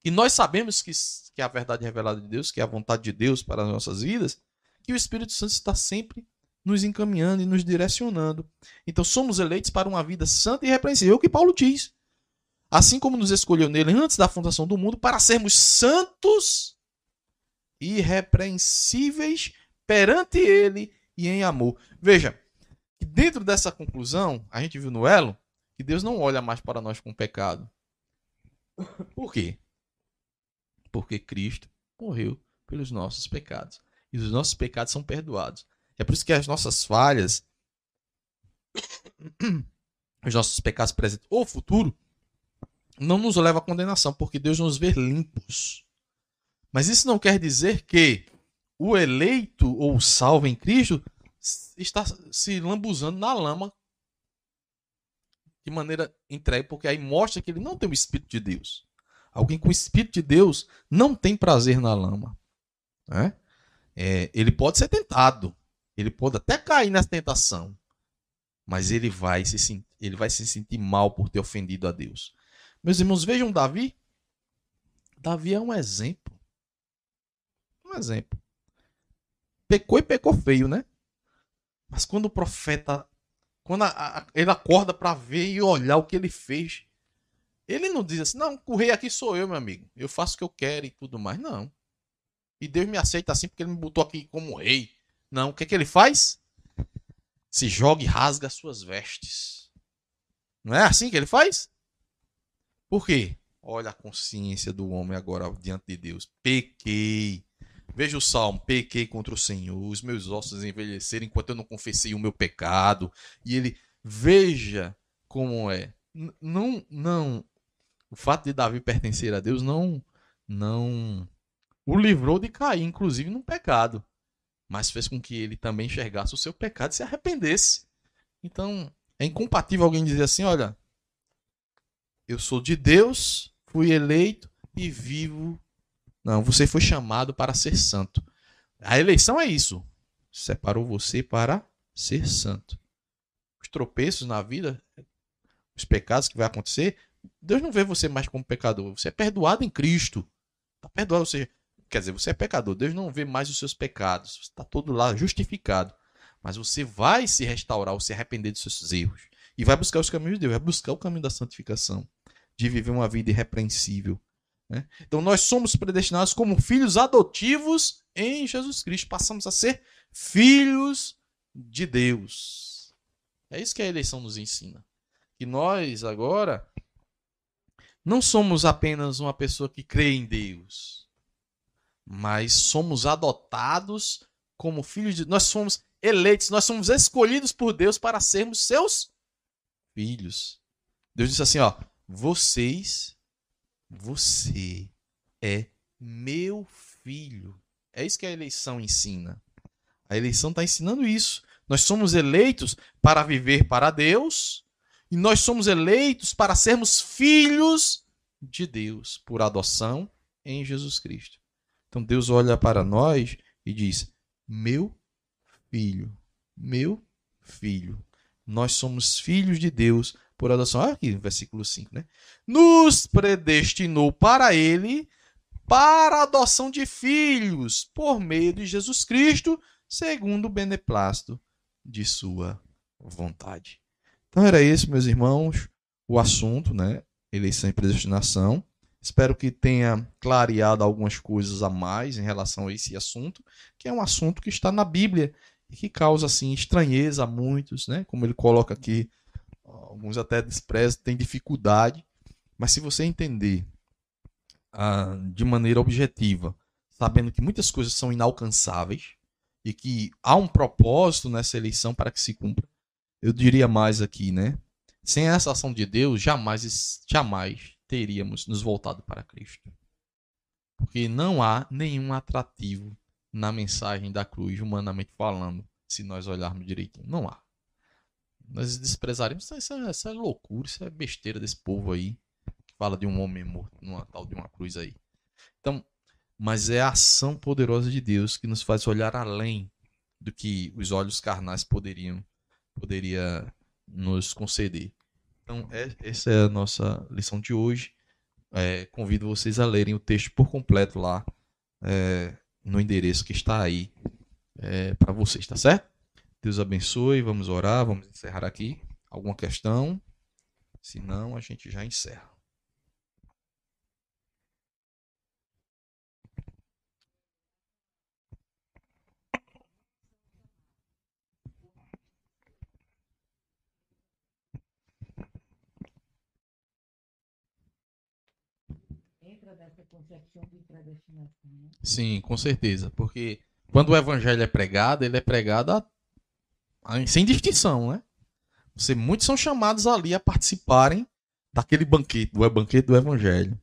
que nós sabemos que, que é a verdade revelada de Deus, que é a vontade de Deus para as nossas vidas que o Espírito Santo está sempre nos encaminhando e nos direcionando. Então somos eleitos para uma vida santa e irrepreensível, é o que Paulo diz. Assim como nos escolheu nele antes da fundação do mundo para sermos santos e irrepreensíveis perante ele e em amor. Veja, dentro dessa conclusão, a gente viu no elo que Deus não olha mais para nós com pecado. Por quê? Porque Cristo morreu pelos nossos pecados e os nossos pecados são perdoados. É por isso que as nossas falhas, os nossos pecados presentes ou futuro, não nos leva à condenação, porque Deus nos vê limpos. Mas isso não quer dizer que o eleito ou o salvo em Cristo está se lambuzando na lama de maneira entregue, porque aí mostra que ele não tem o Espírito de Deus. Alguém com o Espírito de Deus não tem prazer na lama. Né? é, ele pode ser tentado, ele pode até cair nessa tentação, mas ele vai se ele vai se sentir mal por ter ofendido a Deus. Meus irmãos, vejam Davi. Davi é um exemplo. Um exemplo. Pecou e pecou feio, né? Mas quando o profeta, quando a, a, ele acorda para ver e olhar o que ele fez, ele não diz assim: não, o rei aqui sou eu, meu amigo. Eu faço o que eu quero e tudo mais. Não. E Deus me aceita assim porque ele me botou aqui como rei. Não, o que, é que ele faz? Se joga e rasga as suas vestes. Não é assim que ele faz? Por quê? Olha a consciência do homem agora diante de Deus. Pequei. Veja o salmo: pequei contra o Senhor, os meus ossos envelheceram enquanto eu não confessei o meu pecado. E ele, veja como é. não, não. O fato de Davi pertencer a Deus não, não o livrou de cair, inclusive, num pecado. mas fez com que ele também enxergasse o seu pecado e se arrependesse. Então, é incompatível alguém dizer assim: olha, eu sou de Deus, fui eleito e vivo. Não, você foi chamado para ser santo. A eleição é isso. Separou você para ser santo. Os tropeços na vida, os pecados que vai acontecer, Deus não vê você mais como pecador. Você é perdoado em Cristo. Está perdoado, você quer dizer, você é pecador. Deus não vê mais os seus pecados. Está todo lá justificado. Mas você vai se restaurar, ou se arrepender dos seus erros. E vai buscar os caminhos de Deus, vai buscar o caminho da santificação, de viver uma vida irrepreensível. Né? Então nós somos predestinados como filhos adotivos em Jesus Cristo. Passamos a ser filhos de Deus. É isso que a eleição nos ensina. Que nós agora não somos apenas uma pessoa que crê em Deus, mas somos adotados como filhos de nós somos eleitos, nós somos escolhidos por Deus para sermos seus filhos. Deus disse assim, ó, vocês você é meu filho. É isso que a eleição ensina. A eleição está ensinando isso. Nós somos eleitos para viver para Deus e nós somos eleitos para sermos filhos de Deus por adoção em Jesus Cristo. Então Deus olha para nós e diz: Meu filho, meu filho. Nós somos filhos de Deus por adoção. Olha aqui, versículo 5, né? Nos predestinou para ele para adoção de filhos por meio de Jesus Cristo, segundo o beneplácito de sua vontade. Então era esse, meus irmãos, o assunto, né? Eleição e predestinação. Espero que tenha clareado algumas coisas a mais em relação a esse assunto, que é um assunto que está na Bíblia e que causa assim estranheza a muitos, né? Como ele coloca aqui, alguns até desprezam, têm dificuldade, mas se você entender ah, de maneira objetiva, sabendo que muitas coisas são inalcançáveis e que há um propósito nessa eleição para que se cumpra, eu diria mais aqui, né? Sem essa ação de Deus, jamais, jamais teríamos nos voltado para Cristo. Porque não há nenhum atrativo na mensagem da cruz, humanamente falando, se nós olharmos direitinho. Não há. Nós desprezaremos. Isso é, isso é loucura, isso é besteira desse povo aí. Que fala de um homem morto numa tal de uma cruz aí. Então, mas é a ação poderosa de Deus que nos faz olhar além do que os olhos carnais poderiam poderia nos conceder. Então, é, essa é a nossa lição de hoje. É, convido vocês a lerem o texto por completo lá é, no endereço que está aí é, para vocês, tá certo? Deus abençoe, vamos orar, vamos encerrar aqui. Alguma questão? Se não, a gente já encerra. concepção de predestinação. Né? Sim, com certeza. Porque quando o evangelho é pregado, ele é pregado a, sem distinção, né? Você, muitos são chamados ali a participarem daquele banquete, do banquete do evangelho.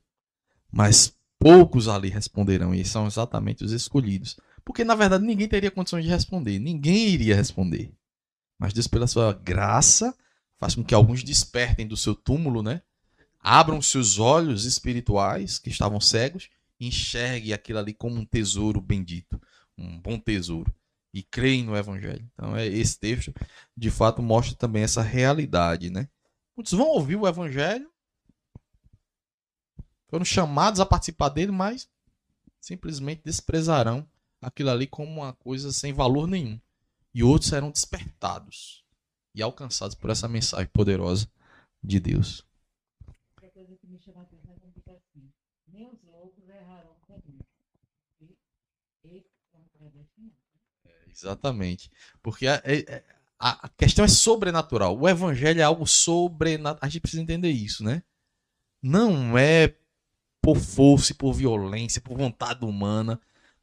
Mas poucos ali responderão, e são exatamente os escolhidos. Porque na verdade ninguém teria condições de responder, ninguém iria responder. Mas Deus, pela sua graça, faz com que alguns despertem do seu túmulo, né? abram seus olhos espirituais que estavam cegos e enxergue aquilo ali como um tesouro bendito, um bom tesouro e creem no evangelho. Então, é esse texto de fato mostra também essa realidade, né? Muitos vão ouvir o evangelho, foram chamados a participar dele, mas simplesmente desprezarão aquilo ali como uma coisa sem valor nenhum. E outros serão despertados e alcançados por essa mensagem poderosa de Deus chama a atenção quando diz assim: nem os loucos errarão comigo. Eles são predestinados. É, exatamente. Porque a, é, é, a, a, questão é sobrenatural. O evangelho é algo sobrenatural. A gente precisa entender isso, né? Não é por força, por violência, por vontade humana,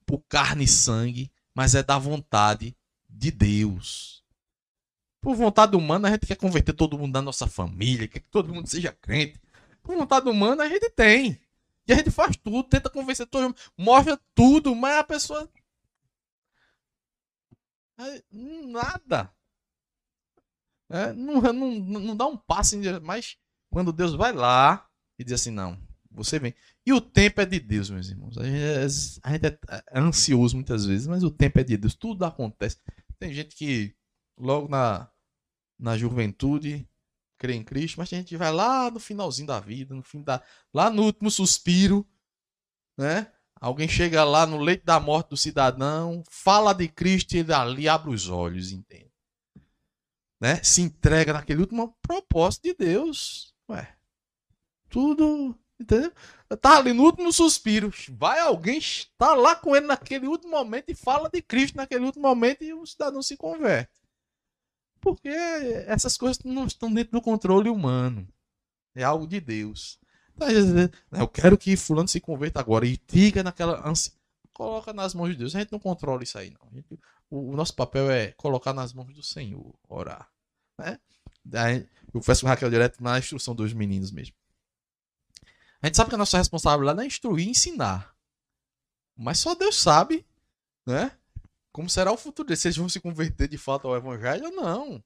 por carne e sangue, mas é da vontade de Deus. Por vontade humana, a gente quer converter todo mundo da nossa família, quer que todo mundo seja crente, por vontade humana a gente tem. E a gente faz tudo, tenta convencer todo mundo, mostra tudo, mas a pessoa. Nada. É, não, não, não dá um passo, mas quando Deus vai lá e diz assim: não, você vem. E o tempo é de Deus, meus irmãos. A gente, é, a gente é, é ansioso muitas vezes, mas o tempo é de Deus. Tudo acontece. Tem gente que logo na, na juventude crê em Cristo, mas tem gente vai lá no finalzinho da vida, no fim da. lá no último suspiro, né? Alguém chega lá no leito da morte do cidadão, fala de Cristo e ele ali abre os olhos, entende? Né? Se entrega naquele último propósito de Deus. Ué, tudo, entendeu? Tá ali no último suspiro. Vai alguém estar lá com ele naquele último momento e fala de Cristo naquele último momento e o cidadão se converte. Porque essas coisas não estão dentro do controle humano. É algo de Deus. Eu quero que fulano se converta agora e fica naquela ânsia. Coloca nas mãos de Deus. A gente não controla isso aí, não. O, nosso papel é colocar nas mãos do Senhor, orar. Né? Eu faço com Raquel direto na instrução dos meninos mesmo. A gente sabe que a nossa responsabilidade é instruir e ensinar. Mas só Deus sabe, né? Como será o futuro deles? Se eles vão se converter de fato ao evangelho ou não.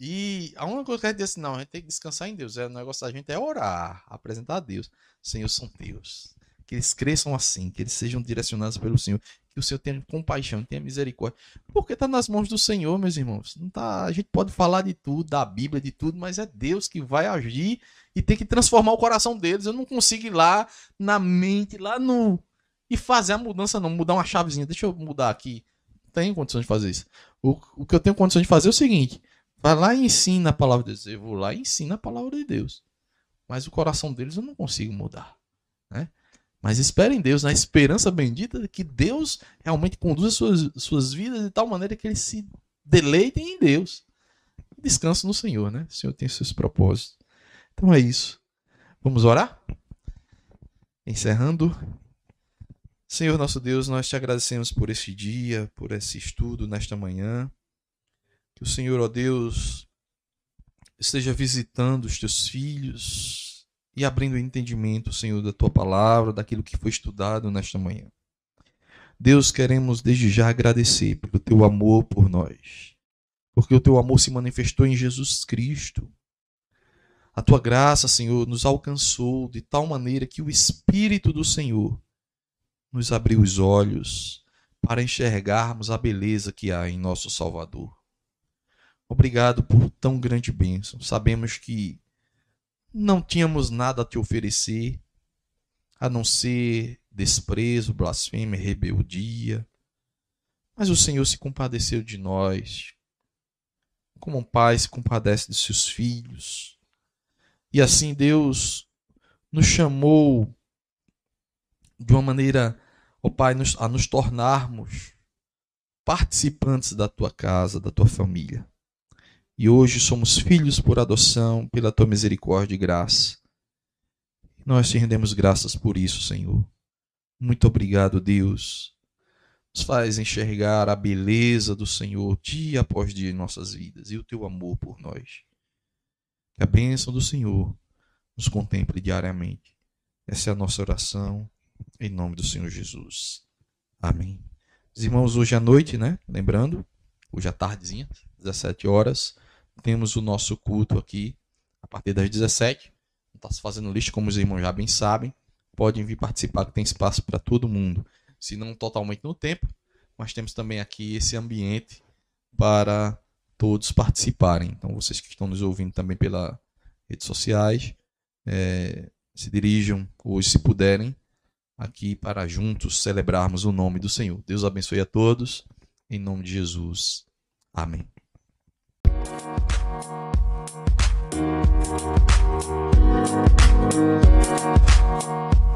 E a única coisa que a gente diz assim, não, a gente tem que descansar em Deus. É, o negócio da gente é orar, apresentar a Deus. Senhor, são Deus. Que eles cresçam assim, que eles sejam direcionados pelo Senhor. Que o Senhor tenha compaixão, tenha misericórdia. Porque está nas mãos do Senhor, meus irmãos. Não tá, a gente pode falar de tudo, da Bíblia, de tudo, mas é Deus que vai agir e tem que transformar o coração deles. Eu não consigo ir lá na mente, lá no. e fazer a mudança, não. Mudar uma chavezinha. Deixa eu mudar aqui. Não tenho condições de fazer isso. O, o que eu tenho condições de fazer é o seguinte Vai lá e ensina a palavra de Deus. Eu vou lá e ensino a palavra de Deus. Mas o coração deles eu não consigo mudar. Né? Mas espere em Deus, na esperança bendita de que Deus realmente conduza suas, suas vidas de tal maneira que eles se deleitem em Deus. Descanse no Senhor, né? O Senhor tem seus propósitos. Então é isso. Vamos orar? Encerrando. Senhor nosso Deus, nós te agradecemos por este dia, por esse estudo nesta manhã. Que o Senhor, ó Deus, esteja visitando os teus filhos e abrindo o entendimento, Senhor, da tua palavra, daquilo que foi estudado nesta manhã. Deus, queremos desde já agradecer pelo teu amor por nós, porque o teu amor se manifestou em Jesus Cristo. A tua graça, Senhor, nos alcançou de tal maneira que o Espírito do Senhor nos abriu os olhos para enxergarmos a beleza que há em nosso Salvador. Obrigado por tão grande bênção. Sabemos que não tínhamos nada a te oferecer a não ser desprezo, blasfêmia, rebeldia. Mas o Senhor se compadeceu de nós, como um pai se compadece de seus filhos. E assim Deus nos chamou de uma maneira, ó Pai, a nos tornarmos participantes da tua casa, da tua família. E hoje somos filhos por adoção, pela tua misericórdia e graça. Nós te rendemos graças por isso, Senhor. Muito obrigado, Deus. Nos faz enxergar a beleza do Senhor dia após dia em nossas vidas e o teu amor por nós. Que a bênção do Senhor nos contemple diariamente. Essa é a nossa oração, em nome do Senhor Jesus. Amém. Os irmãos, hoje à noite, né? Lembrando, hoje à tardezinha, 17 horas temos o nosso culto aqui a partir das 17. Não está se fazendo lista, como os irmãos já bem sabem. Podem vir participar, que tem espaço para todo mundo. Se não totalmente no tempo, mas temos também aqui esse ambiente para todos participarem. Então, vocês que estão nos ouvindo também pelas redes sociais, é, se dirijam hoje, se puderem, aqui para juntos celebrarmos o nome do Senhor. Deus abençoe a todos. Em nome de Jesus. Amém. Thank you.